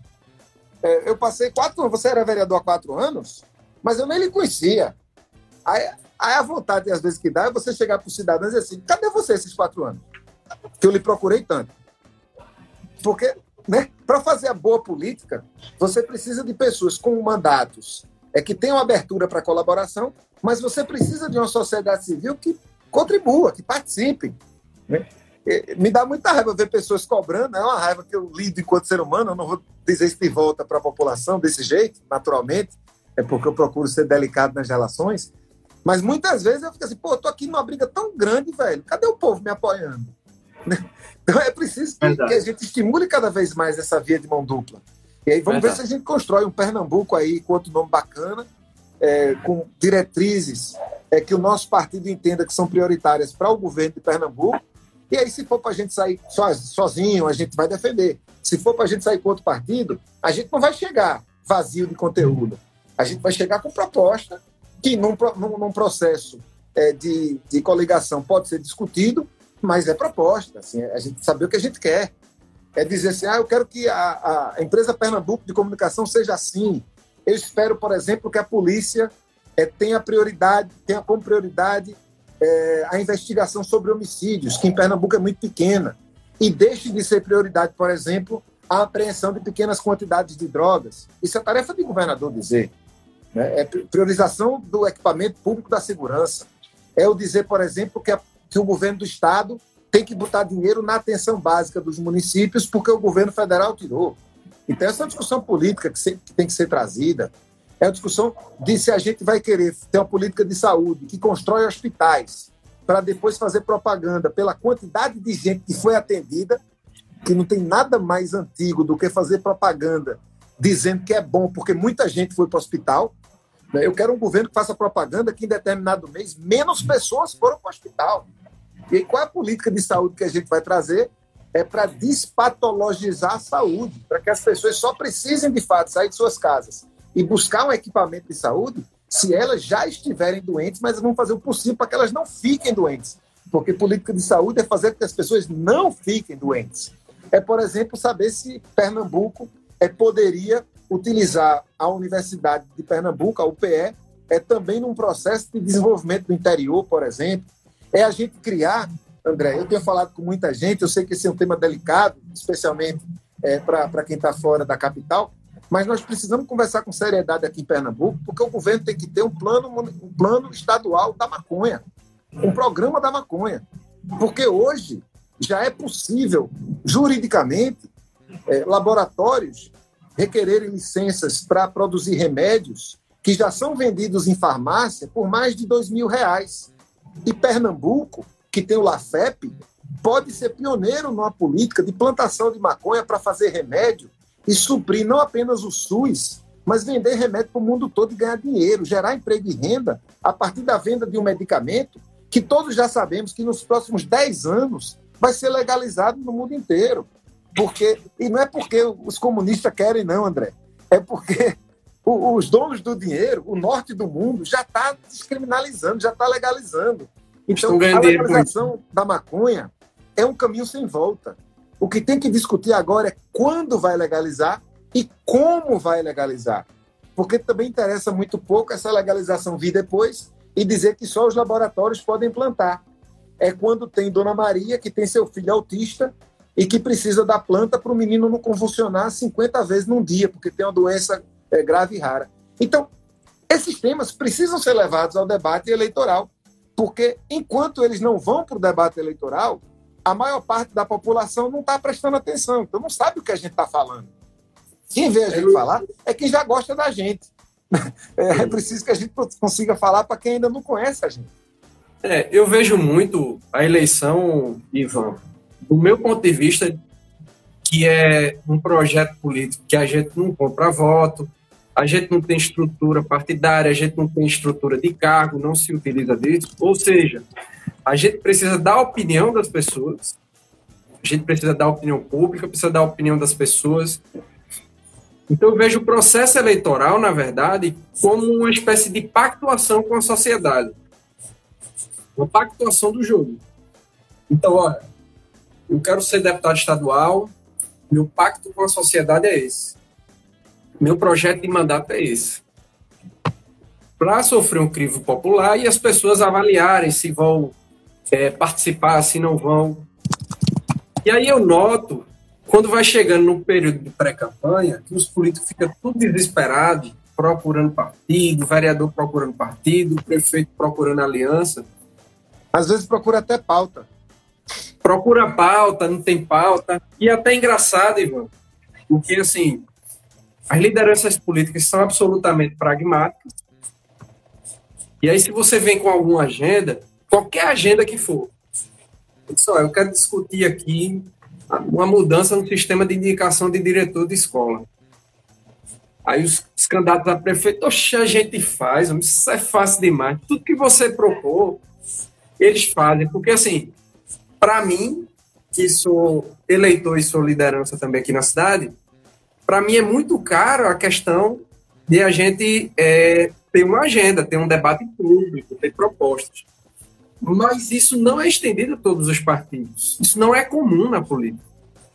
É, eu passei quatro anos, você era vereador há quatro anos, mas eu nem lhe conhecia. Aí, aí a vontade, às vezes, que dá é você chegar para o cidadão e dizer assim, cadê você esses quatro anos? Que eu lhe procurei tanto. Porque, né, para fazer a boa política, você precisa de pessoas com mandatos é que tenham abertura para colaboração, mas você precisa de uma sociedade civil que contribua, que participe. Né? Me dá muita raiva ver pessoas cobrando, é uma raiva que eu lido enquanto ser humano, eu não vou dizer isso de volta para a população desse jeito, naturalmente, é porque eu procuro ser delicado nas relações, mas muitas vezes eu fico assim, pô, eu tô aqui numa briga tão grande, velho, cadê o povo me apoiando? Então é preciso que, que, a gente estimule cada vez mais essa via de mão dupla. E aí vamos Verdade. ver se a gente constrói um Pernambuco aí com outro nome bacana, é, com diretrizes é, que o nosso partido entenda que são prioritárias para o governo de Pernambuco. E aí, se for para a gente sair sozinho, a gente vai defender. Se for para a gente sair com outro partido, a gente não vai chegar vazio de conteúdo. A gente vai chegar com proposta que, num, num, num processo é, de, de coligação, pode ser discutido, mas é proposta. Assim, a gente saber o que a gente quer. É dizer assim, ah, eu quero que a, a empresa Pernambuco de comunicação seja assim. Eu espero, por exemplo, que a polícia é, tenha prioridade, tenha como prioridade é, a investigação sobre homicídios, que em Pernambuco é muito pequena, e deixe de ser prioridade, por exemplo, a apreensão de pequenas quantidades de drogas. Isso é tarefa de governador dizer. Né? É priorização do equipamento público da segurança. É o dizer, por exemplo, que, a, que o governo do Estado tem que botar dinheiro na atenção básica dos municípios porque o governo federal tirou. Então, essa é uma discussão política que, que tem que ser trazida. É a discussão de se a gente vai querer ter uma política de saúde que constrói hospitais para depois fazer propaganda pela quantidade de gente que foi atendida, que não tem nada mais antigo do que fazer propaganda dizendo que é bom porque muita gente foi para o hospital. Né? Eu quero um governo que faça propaganda que em determinado mês menos pessoas foram para o hospital. E qual a política de saúde que a gente vai trazer? É para despatologizar a saúde, para que as pessoas só precisem de fato sair de suas casas e buscar um equipamento de saúde se elas já estiverem doentes, mas vão fazer o possível para que elas não fiquem doentes. Porque política de saúde é fazer com que as pessoas não fiquem doentes. É, por exemplo, saber se Pernambuco é, poderia utilizar a Universidade de Pernambuco, a UPE, é também num processo de desenvolvimento do interior, por exemplo. É a gente criar, André, eu tenho falado com muita gente, eu sei que esse é um tema delicado, especialmente é, para quem está fora da capital, mas nós precisamos conversar com seriedade aqui em Pernambuco, porque o governo tem que ter um plano, um plano estadual da maconha, um programa da maconha. Porque hoje já é possível, juridicamente, é, laboratórios requererem licenças para produzir remédios que já são vendidos em farmácia por mais de dois mil reais. E Pernambuco, que tem o LAFEP, pode ser pioneiro numa política de plantação de maconha para fazer remédio e suprir não apenas o SUS, mas vender remédio para o mundo todo e ganhar dinheiro, gerar emprego e renda a partir da venda de um medicamento que todos já sabemos que nos próximos 10 anos vai ser legalizado no mundo inteiro. Porque, e não é porque os comunistas querem, não, André. É porque os donos do dinheiro, o norte do mundo, já está descriminalizando, já está legalizando. Então, a legalização da maconha é um caminho sem volta. O que tem que discutir agora é quando vai legalizar e como vai legalizar. Porque também interessa muito pouco essa legalização vir depois e dizer que só os laboratórios podem plantar. É quando tem Dona Maria, que tem seu filho autista e que precisa da planta para o menino não convulsionar 50 vezes num dia, porque tem uma doença é, grave e rara. Então, esses temas precisam ser levados ao debate eleitoral, porque enquanto eles não vão para o debate eleitoral, a maior parte da população não está prestando atenção, então não sabe o que a gente está falando. Quem vê a gente falar é quem já gosta da gente. É preciso que a gente consiga falar para quem ainda não conhece a gente. É, eu vejo muito a eleição, Ivan, do meu ponto de vista, que é um projeto político que a gente não compra voto, a gente não tem estrutura partidária, a gente não tem estrutura de cargo, não se utiliza disso. Ou seja, a gente precisa da opinião das pessoas, a gente precisa da opinião pública, precisa da opinião das pessoas. Então eu vejo o processo eleitoral, na verdade, como uma espécie de pactuação com a sociedade. Uma pactuação do jogo. Então, olha, eu quero ser deputado estadual, meu pacto com a sociedade é esse. Meu projeto de mandato é esse. Para sofrer um crivo popular e as pessoas avaliarem se vão é, participar, se não vão. E aí eu noto, quando vai chegando no período de pré-campanha, que os políticos ficam tudo desesperados, procurando partido, vereador procurando partido, prefeito procurando aliança. Às vezes procura até pauta procura pauta, não tem pauta. E até engraçado, Ivan, porque assim, as lideranças políticas são absolutamente pragmáticas. E aí, se você vem com alguma agenda, qualquer agenda que for, só eu quero discutir aqui uma mudança no sistema de indicação de diretor de escola. Aí os, os candidatos a prefeito, oxe, a gente faz, isso é fácil demais. Tudo que você propor, eles fazem. Porque assim, para mim, que sou eleitor e sou liderança também aqui na cidade, para mim é muito caro a questão de a gente é, ter uma agenda, ter um debate público, ter propostas. Mas isso não é estendido a todos os partidos. Isso não é comum na política.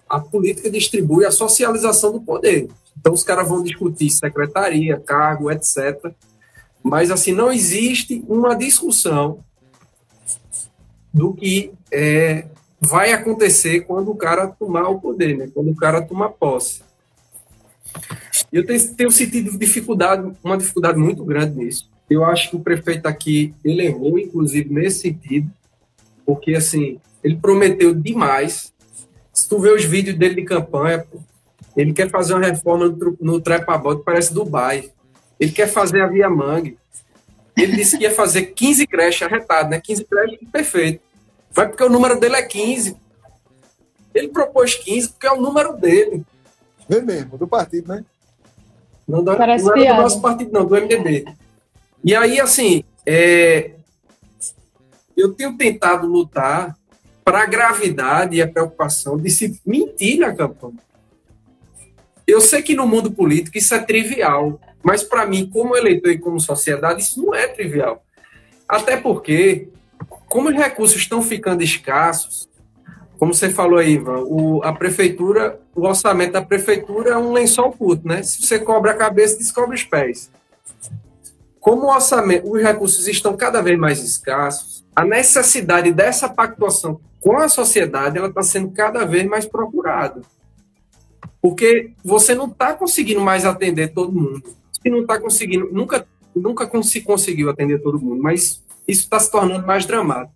A política distribui a socialização do poder. Então os caras vão discutir secretaria, cargo, etc. Mas assim não existe uma discussão do que é, vai acontecer quando o cara tomar o poder, né? quando o cara tomar posse. Eu tenho, tenho sentido dificuldade, uma dificuldade muito grande nisso. Eu acho que o prefeito aqui ele errou, inclusive nesse sentido, porque assim ele prometeu demais. Se tu vê os vídeos dele de campanha, ele quer fazer uma reforma no, no Trepabote, parece Dubai. Ele quer fazer a Via Mangue. Ele disse que ia fazer 15 creches arretado, né? 15 creches, perfeito. Vai porque o número dele é 15. Ele propôs 15 porque é o número dele. É mesmo, do partido, né? Não, do, Parece não era do nosso partido, não, do MDB. E aí, assim, é, eu tenho tentado lutar para a gravidade e a preocupação de se mentir na campanha. Eu sei que no mundo político isso é trivial, mas para mim, como eleitor e como sociedade, isso não é trivial. Até porque, como os recursos estão ficando escassos, como você falou aí, Ivan, o, a prefeitura, o orçamento da prefeitura é um lençol curto, né? Se você cobra a cabeça, descobre os pés. Como o orçamento, os recursos estão cada vez mais escassos, a necessidade dessa pactuação com a sociedade ela está sendo cada vez mais procurada. Porque você não está conseguindo mais atender todo mundo. Você não está conseguindo, nunca, nunca se conseguiu atender todo mundo, mas isso está se tornando mais dramático.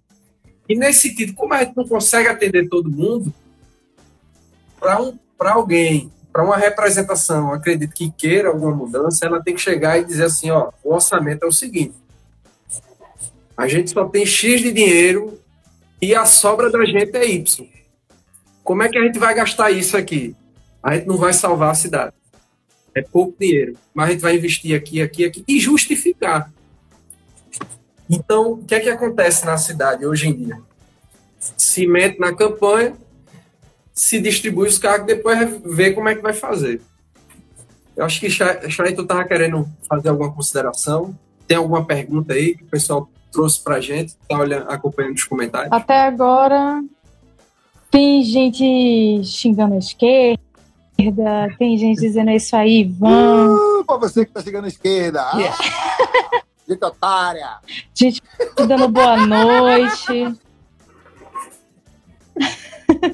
E nesse sentido, como a gente não consegue atender todo mundo, para um, alguém, para uma representação, acredito que queira alguma mudança, ela tem que chegar e dizer assim, ó, o orçamento é o seguinte, a gente só tem X de dinheiro e a sobra da gente é Y. Como é que a gente vai gastar isso aqui? A gente não vai salvar a cidade. É pouco dinheiro, mas a gente vai investir aqui, aqui, aqui e justificar. Então, o que é que acontece na cidade hoje em dia? Se mete na campanha, se distribui os cargos, depois vê como é que vai fazer. Eu acho que Chay, tu estava querendo fazer alguma consideração. Tem alguma pergunta aí que o pessoal trouxe para a gente? Está olhando, acompanhando os comentários? Até agora, tem gente xingando a esquerda, tem gente dizendo isso aí, vão. Uh, para você que está xingando a esquerda. Yeah. Gente otária. Gente dando boa noite.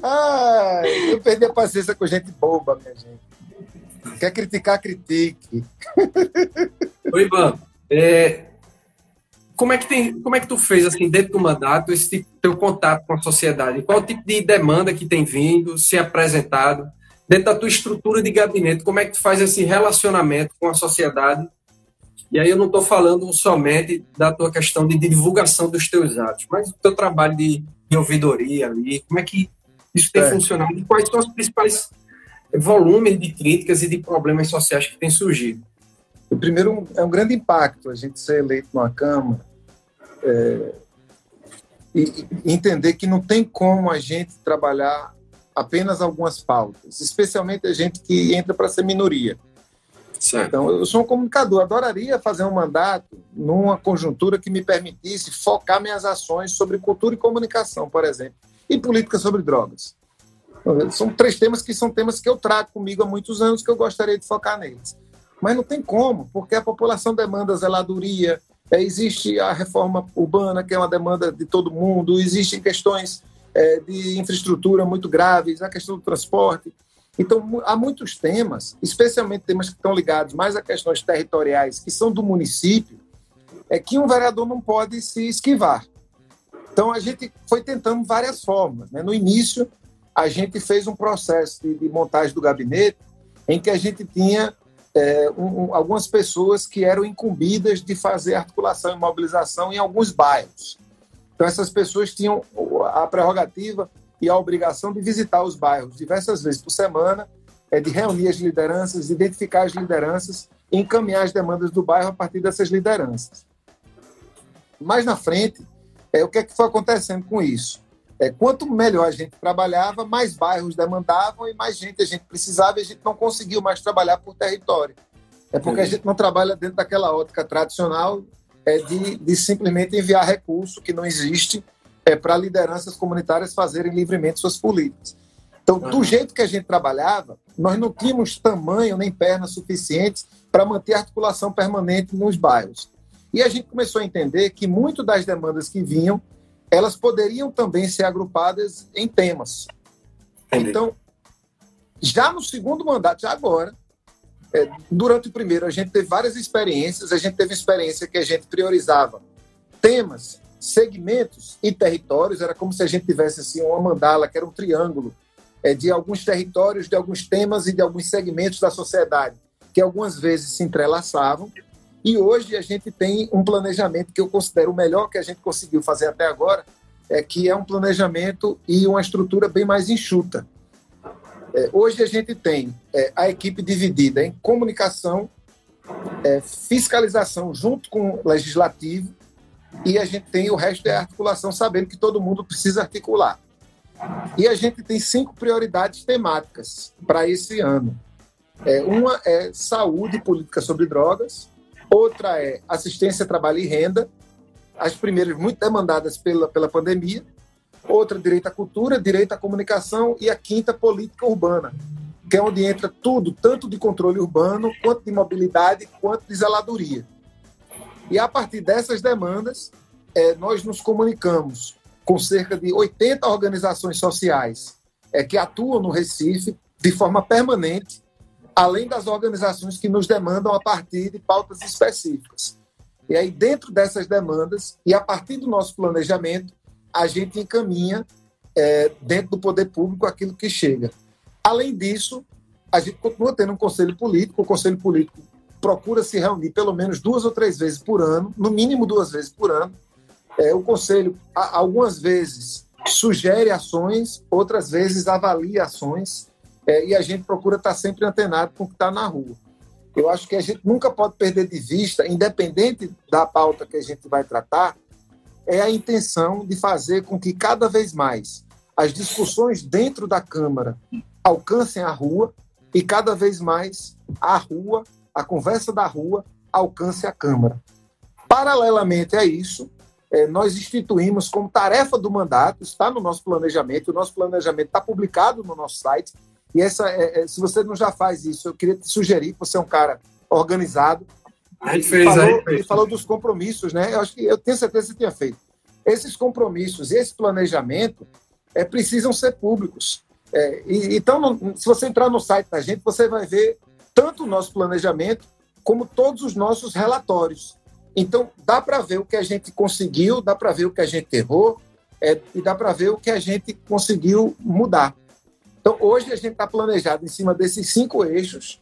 Ai, eu perdi a paciência com gente boba, minha gente. Quer criticar, critique. Oi, Ivan. É, como, é que tem, como é que tu fez, assim, dentro do mandato, esse tipo, teu contato com a sociedade? Qual tipo de demanda que tem vindo, se apresentado? Dentro da tua estrutura de gabinete, como é que tu faz esse relacionamento com a sociedade e aí eu não estou falando somente da tua questão de, divulgação dos teus atos, mas do teu trabalho de, de ouvidoria ali, como é que isso tem é. funcionado e quais são os principais volumes de críticas e de problemas sociais que têm surgido? O primeiro é um grande impacto a gente ser eleito numa Câmara é, e, e entender que não tem como a gente trabalhar apenas algumas pautas, especialmente a gente que entra para ser minoria. Certo. Então, eu sou um comunicador, adoraria fazer um mandato numa conjuntura que me permitisse focar minhas ações sobre cultura e comunicação, por exemplo, e política sobre drogas. São três temas que são temas que eu trago comigo há muitos anos que eu gostaria de focar neles. Mas não tem como, porque a população demanda zeladoria, é, existe a reforma urbana, que é uma demanda de todo mundo, existem questões é, de infraestrutura muito graves, a questão do transporte. Então, há muitos temas, especialmente temas que estão ligados mais a questões territoriais, que são do município, é que um vereador não pode se esquivar. Então, a gente foi tentando várias formas. Né? No início, a gente fez um processo de, de montagem do gabinete em que a gente tinha é, um, um, algumas pessoas que eram incumbidas de fazer articulação e mobilização em alguns bairros. Então, essas pessoas tinham a prerrogativa e a obrigação de visitar os bairros diversas vezes por semana, é de reunir as lideranças, identificar as lideranças e encaminhar as demandas do bairro a partir dessas lideranças. Mais na frente, é, o que, é que foi acontecendo com isso? É, quanto melhor a gente trabalhava, mais bairros demandavam e mais gente a gente precisava e a gente não conseguiu mais trabalhar por território. É porque a gente não trabalha dentro daquela ótica tradicional é de, de simplesmente enviar recurso que não existe é, para lideranças comunitárias fazerem livremente suas políticas. Então, do uhum. jeito que a gente trabalhava, nós não tínhamos tamanho nem pernas suficientes para manter a articulação permanente nos bairros. E a gente começou a entender que muito das demandas que vinham, elas poderiam também ser agrupadas em temas. Entendi. Então, já no segundo mandato, já agora, é, durante o primeiro, a gente teve várias experiências. A gente teve experiência que a gente priorizava temas segmentos e territórios, era como se a gente tivesse assim, uma mandala, que era um triângulo é, de alguns territórios, de alguns temas e de alguns segmentos da sociedade, que algumas vezes se entrelaçavam. E hoje a gente tem um planejamento que eu considero o melhor que a gente conseguiu fazer até agora, é que é um planejamento e uma estrutura bem mais enxuta. É, hoje a gente tem é, a equipe dividida em comunicação, é, fiscalização junto com o legislativo e a gente tem o resto da articulação, sabendo que todo mundo precisa articular. E a gente tem cinco prioridades temáticas para esse ano. É, uma é saúde e política sobre drogas, outra é assistência, trabalho e renda, as primeiras muito demandadas pela, pela pandemia, outra direito à cultura, direito à comunicação e a quinta política urbana, que é onde entra tudo, tanto de controle urbano, quanto de mobilidade, quanto de zeladoria. E a partir dessas demandas, é, nós nos comunicamos com cerca de 80 organizações sociais é, que atuam no Recife de forma permanente, além das organizações que nos demandam a partir de pautas específicas. E aí, dentro dessas demandas, e a partir do nosso planejamento, a gente encaminha é, dentro do poder público aquilo que chega. Além disso, a gente continua tendo um conselho político. O conselho político procura se reunir pelo menos duas ou três vezes por ano, no mínimo duas vezes por ano. É, o conselho, algumas vezes, sugere ações, outras vezes avalia ações, é, e a gente procura estar sempre antenado com o que está na rua. Eu acho que a gente nunca pode perder de vista, independente da pauta que a gente vai tratar, é a intenção de fazer com que cada vez mais as discussões dentro da Câmara alcancem a rua e cada vez mais a rua, a conversa da rua, alcance a Câmara. Paralelamente a isso, é, nós instituímos como tarefa do mandato, está no nosso planejamento, o nosso planejamento está publicado no nosso site, e essa, é, é, se você não já faz isso, eu queria te sugerir, você é um cara organizado, a gente fez falou, aí. Ele falou dos compromissos, né? Eu acho que eu tenho certeza que você tinha feito. Esses compromissos e esse planejamento é, precisam ser públicos. É, e, então, se você entrar no site da gente, você vai ver tanto o nosso planejamento como todos os nossos relatórios. Então, dá para ver o que a gente conseguiu, dá para ver o que a gente errou é, e dá para ver o que a gente conseguiu mudar. Então, hoje a gente está planejado em cima desses cinco eixos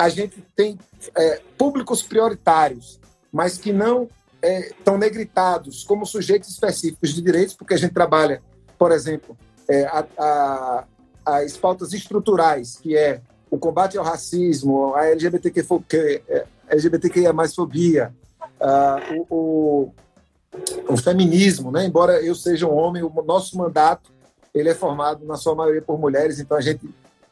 a gente tem é, públicos prioritários, mas que não estão é, negritados como sujeitos específicos de direitos, porque a gente trabalha, por exemplo, é, a, a, as pautas estruturais, que é o combate ao racismo, a LGBTQ, é, LGBTQIA mais fobia, uh, o, o, o, feminismo, né? embora eu seja um homem, o nosso mandato ele é formado na sua maioria por mulheres, então a gente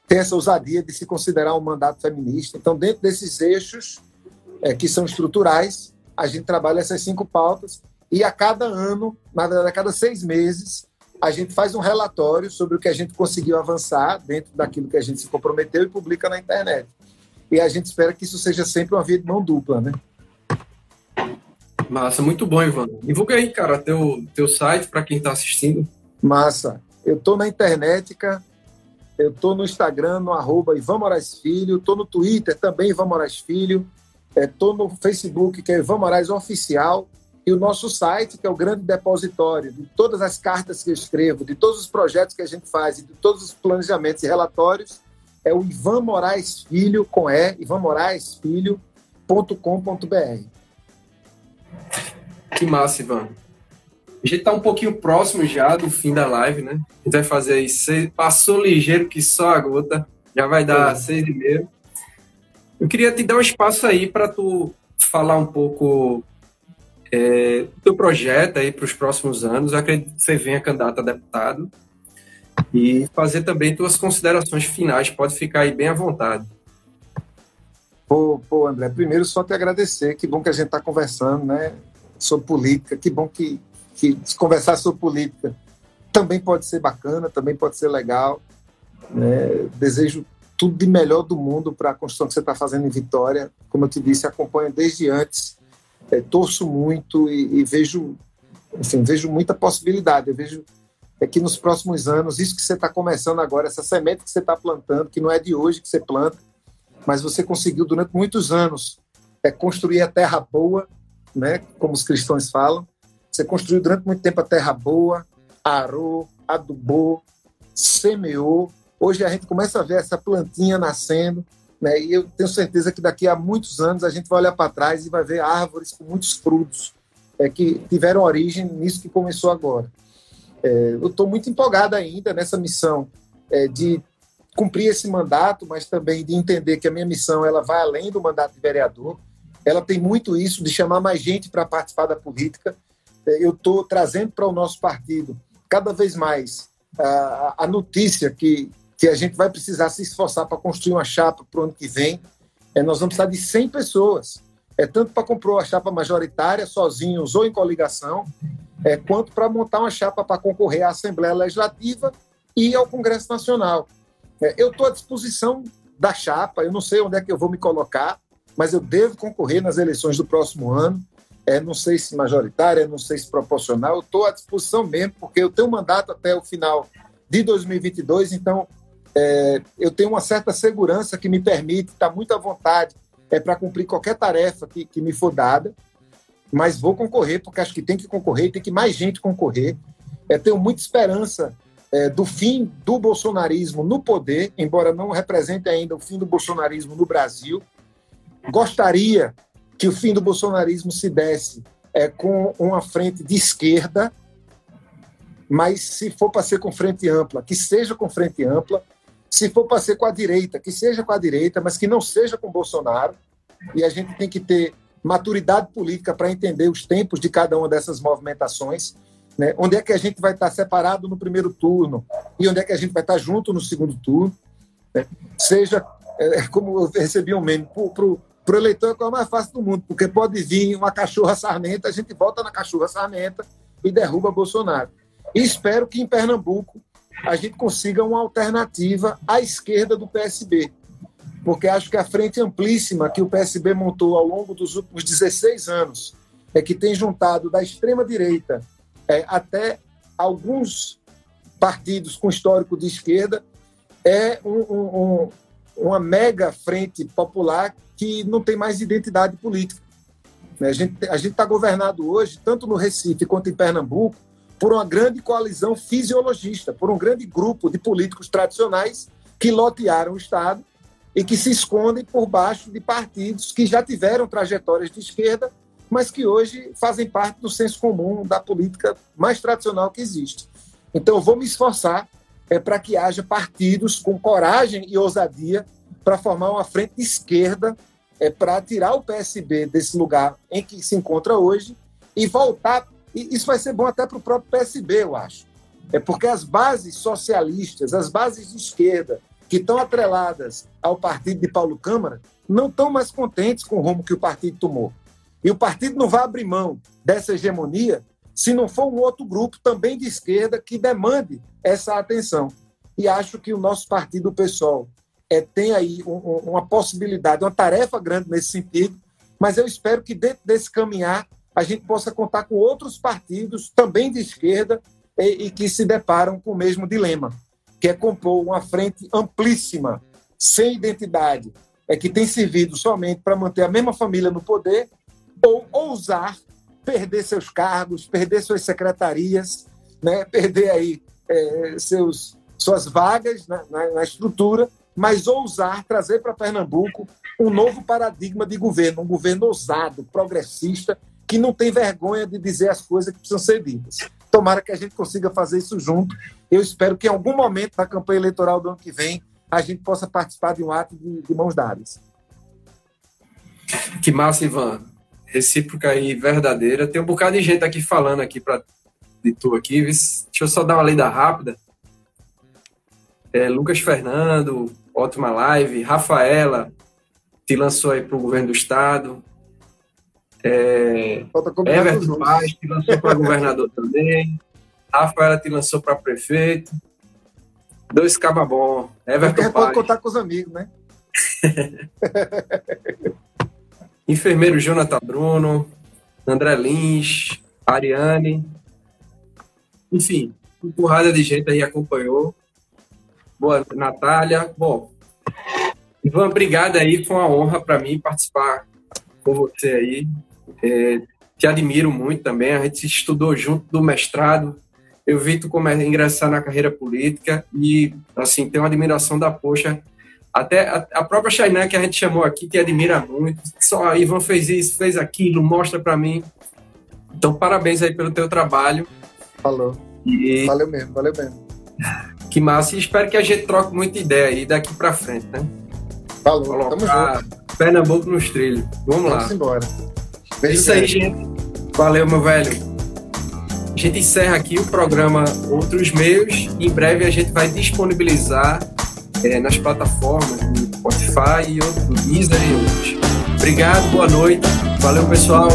tem essa ousadia de se considerar um mandato feminista. Então, dentro desses eixos é, que são estruturais, a gente trabalha essas cinco pautas e a cada ano, na verdade, a cada seis meses, a gente faz um relatório sobre o que a gente conseguiu avançar dentro daquilo que a gente se comprometeu e publica na internet. E a gente espera que isso seja sempre uma via de mão dupla, né? Massa, muito bom, Ivan. Divulga aí, cara, teu, teu site para quem está assistindo. Massa. Eu estou na internet, cara, eu estou no Instagram, no arroba Ivan Moraes Filho, estou no Twitter também, Ivan Moraes Filho, é, no Facebook, que é Ivan Moraes Oficial, e o nosso site, que é o grande depositório de todas as cartas que eu escrevo, de todos os projetos que a gente faz, de todos os planejamentos e relatórios, é o Ivan Moraes Filho, com E, ivanmoraesfilho.com.br. Que massa, Ivan. A gente tá um pouquinho próximo já do fim da live, né? A gente vai fazer aí, seis, passou ligeiro que só a gota, já vai dar é. seis e meio. Eu queria te dar um espaço aí para tu falar um pouco é, do teu projeto aí para os próximos anos. Acredito que você venha candidato a deputado e fazer também tuas considerações finais. Pode ficar aí bem à vontade. Pô, pô, André, primeiro só te agradecer. Que bom que a gente está conversando, né? Sobre política. Que bom que que conversar sobre política também pode ser bacana, também pode ser legal. Né? Desejo tudo de melhor do mundo para a construção que você está fazendo em Vitória. Como eu te disse, acompanho desde antes, é, torço muito e, e, vejo, enfim, vejo muita possibilidade. Eu vejo é que nos próximos anos, isso que você está começando agora, essa semente que você está plantando, que não é de hoje que você planta, mas você conseguiu durante muitos anos é, construir a terra boa, né, como os cristãos falam, você construiu durante muito tempo a terra boa, arou, adubou, semeou. Hoje a gente começa a ver essa plantinha nascendo Né? E eu tenho certeza que daqui a muitos anos a gente vai olhar para trás e vai ver árvores com muitos frutos é, que tiveram origem nisso que começou agora. É, eu estou muito empolgado ainda nessa missão é, de cumprir esse mandato, mas também de entender que a minha missão ela vai além do mandato de vereador. Ela tem muito isso de chamar mais gente para participar da política. É, eu estou trazendo para o nosso partido cada vez mais a, a notícia que, que a gente vai precisar se esforçar para construir uma chapa para o ano que vem. É, nós vamos precisar de 100 pessoas, é tanto para comprar a chapa majoritária, sozinhos ou em coligação, é, quanto para montar uma chapa para concorrer à Assembleia Legislativa e ao Congresso Nacional. É, eu estou à disposição da chapa, eu não sei onde é que eu vou me colocar, mas eu devo concorrer nas eleições do próximo ano. É, não sei se majoritária, não sei se proporcional, eu estou à disposição mesmo, porque eu tenho mandato até o final de 2022, então é, eu tenho uma certa segurança que me permite estar muito à vontade é, para cumprir qualquer tarefa que, que me for dada, mas vou concorrer, porque acho que tem que concorrer, tem que mais gente concorrer. É, tenho muita esperança é, do fim do bolsonarismo no poder, embora não represente ainda o fim do bolsonarismo no Brasil. Gostaria que o fim do bolsonarismo se desse é, com uma frente de esquerda, mas se for para ser com frente ampla, que seja com frente ampla. Se for para ser com a direita, que seja com a direita, mas que não seja com Bolsonaro. E a gente tem que ter maturidade política para entender os tempos de cada uma dessas movimentações né? Onde é que a gente vai estar separado no primeiro turno e onde é que a gente vai estar junto no segundo turno? Né? Seja, é, é como eu recebi um meme, para o eleitor é o mais fácil do mundo, porque pode vir uma cachorra sarmenta, a gente volta na cachorra sarmenta e derruba Bolsonaro. E espero que em Pernambuco a gente consiga uma alternativa à esquerda do PSB, porque acho que a frente amplíssima que o PSB montou ao longo dos últimos 16 anos é que tem juntado da extrema direita é, até alguns partidos com histórico de esquerda, é um, um, uma mega frente popular que não tem mais identidade política. A gente a está governado hoje, tanto no Recife quanto em Pernambuco, por uma grande coalizão fisiologista, por um grande grupo de políticos tradicionais que lotearam o Estado e que se escondem por baixo de partidos que já tiveram trajetórias de esquerda mas que hoje fazem parte do senso comum da política mais tradicional que existe. Então, eu vou me esforçar é, para que haja partidos com coragem e ousadia para formar uma frente de esquerda é, para tirar o PSB desse lugar em que se encontra hoje e voltar. E isso vai ser bom até para o próprio PSB, eu acho. É porque as bases socialistas, as bases de esquerda, que estão atreladas ao partido de Paulo Câmara, não estão mais contentes com o rumo que o partido tomou. E o partido não vai abrir mão dessa hegemonia se não for um outro grupo também de esquerda que demande essa atenção. E acho que o nosso partido, o PSOL, é, tem aí um, uma possibilidade, uma tarefa grande nesse sentido, mas eu espero que dentro desse caminhar a gente possa contar com outros partidos também de esquerda e, e que se deparam com o mesmo dilema, que é compor uma frente amplíssima, sem identidade, é que tem servido somente para manter a mesma família no poder ou ousar perder seus cargos, perder suas secretarias, né? perder aí é, seus, suas vagas na, na, na estrutura, mas ousar trazer para Pernambuco um novo paradigma de governo, um governo ousado, progressista, que não tem vergonha de dizer as coisas que precisam ser ditas. Tomara que a gente consiga fazer isso junto. Eu espero que em algum momento da campanha eleitoral do ano que vem a gente possa participar de um ato de, de mãos dadas. Que massa, Ivan recíproca e verdadeira. Tem um bocado de gente aqui falando aqui para de tu aqui. Deixa eu só dar uma lida rápida. É, Lucas Fernando, ótima live. Rafaela, te lançou aí para o governo do estado. É, Everton Paz te lançou para governador também. Rafaela te lançou para prefeito. Dois caba bom. Everton Paz. pode contar com os amigos, né? Enfermeiro Jonathan Bruno, André Lins, Ariane. Enfim, uma porrada de gente aí acompanhou. Boa, Natália. Bom, Ivan, obrigado aí. Foi uma honra para mim participar com você aí. É, te admiro muito também. A gente estudou junto do mestrado. Eu vi tu como ingressar na carreira política e, assim, tenho uma admiração da poxa Até a, a própria Chainan, que a gente chamou aqui, que admira muito. Só a Ivan fez isso, fez aquilo, mostra para mim. Então, parabéns aí pelo teu trabalho. Falou. E... Valeu mesmo, valeu mesmo. Que massa. E espero que a gente troque muita ideia aí daqui para frente, né? Falou, Colocar tamo junto. Pernambuco nos trilhos. Vamos, Vamos lá. Vamos embora. Beijo Isso aí, gente. Valeu, meu velho. A gente encerra aqui o programa Outros Meios. Em breve a gente vai disponibilizar é, nas plataformas do Spotify e outros, Deezer e outros. Obrigado, boa noite. Valeu, pessoal.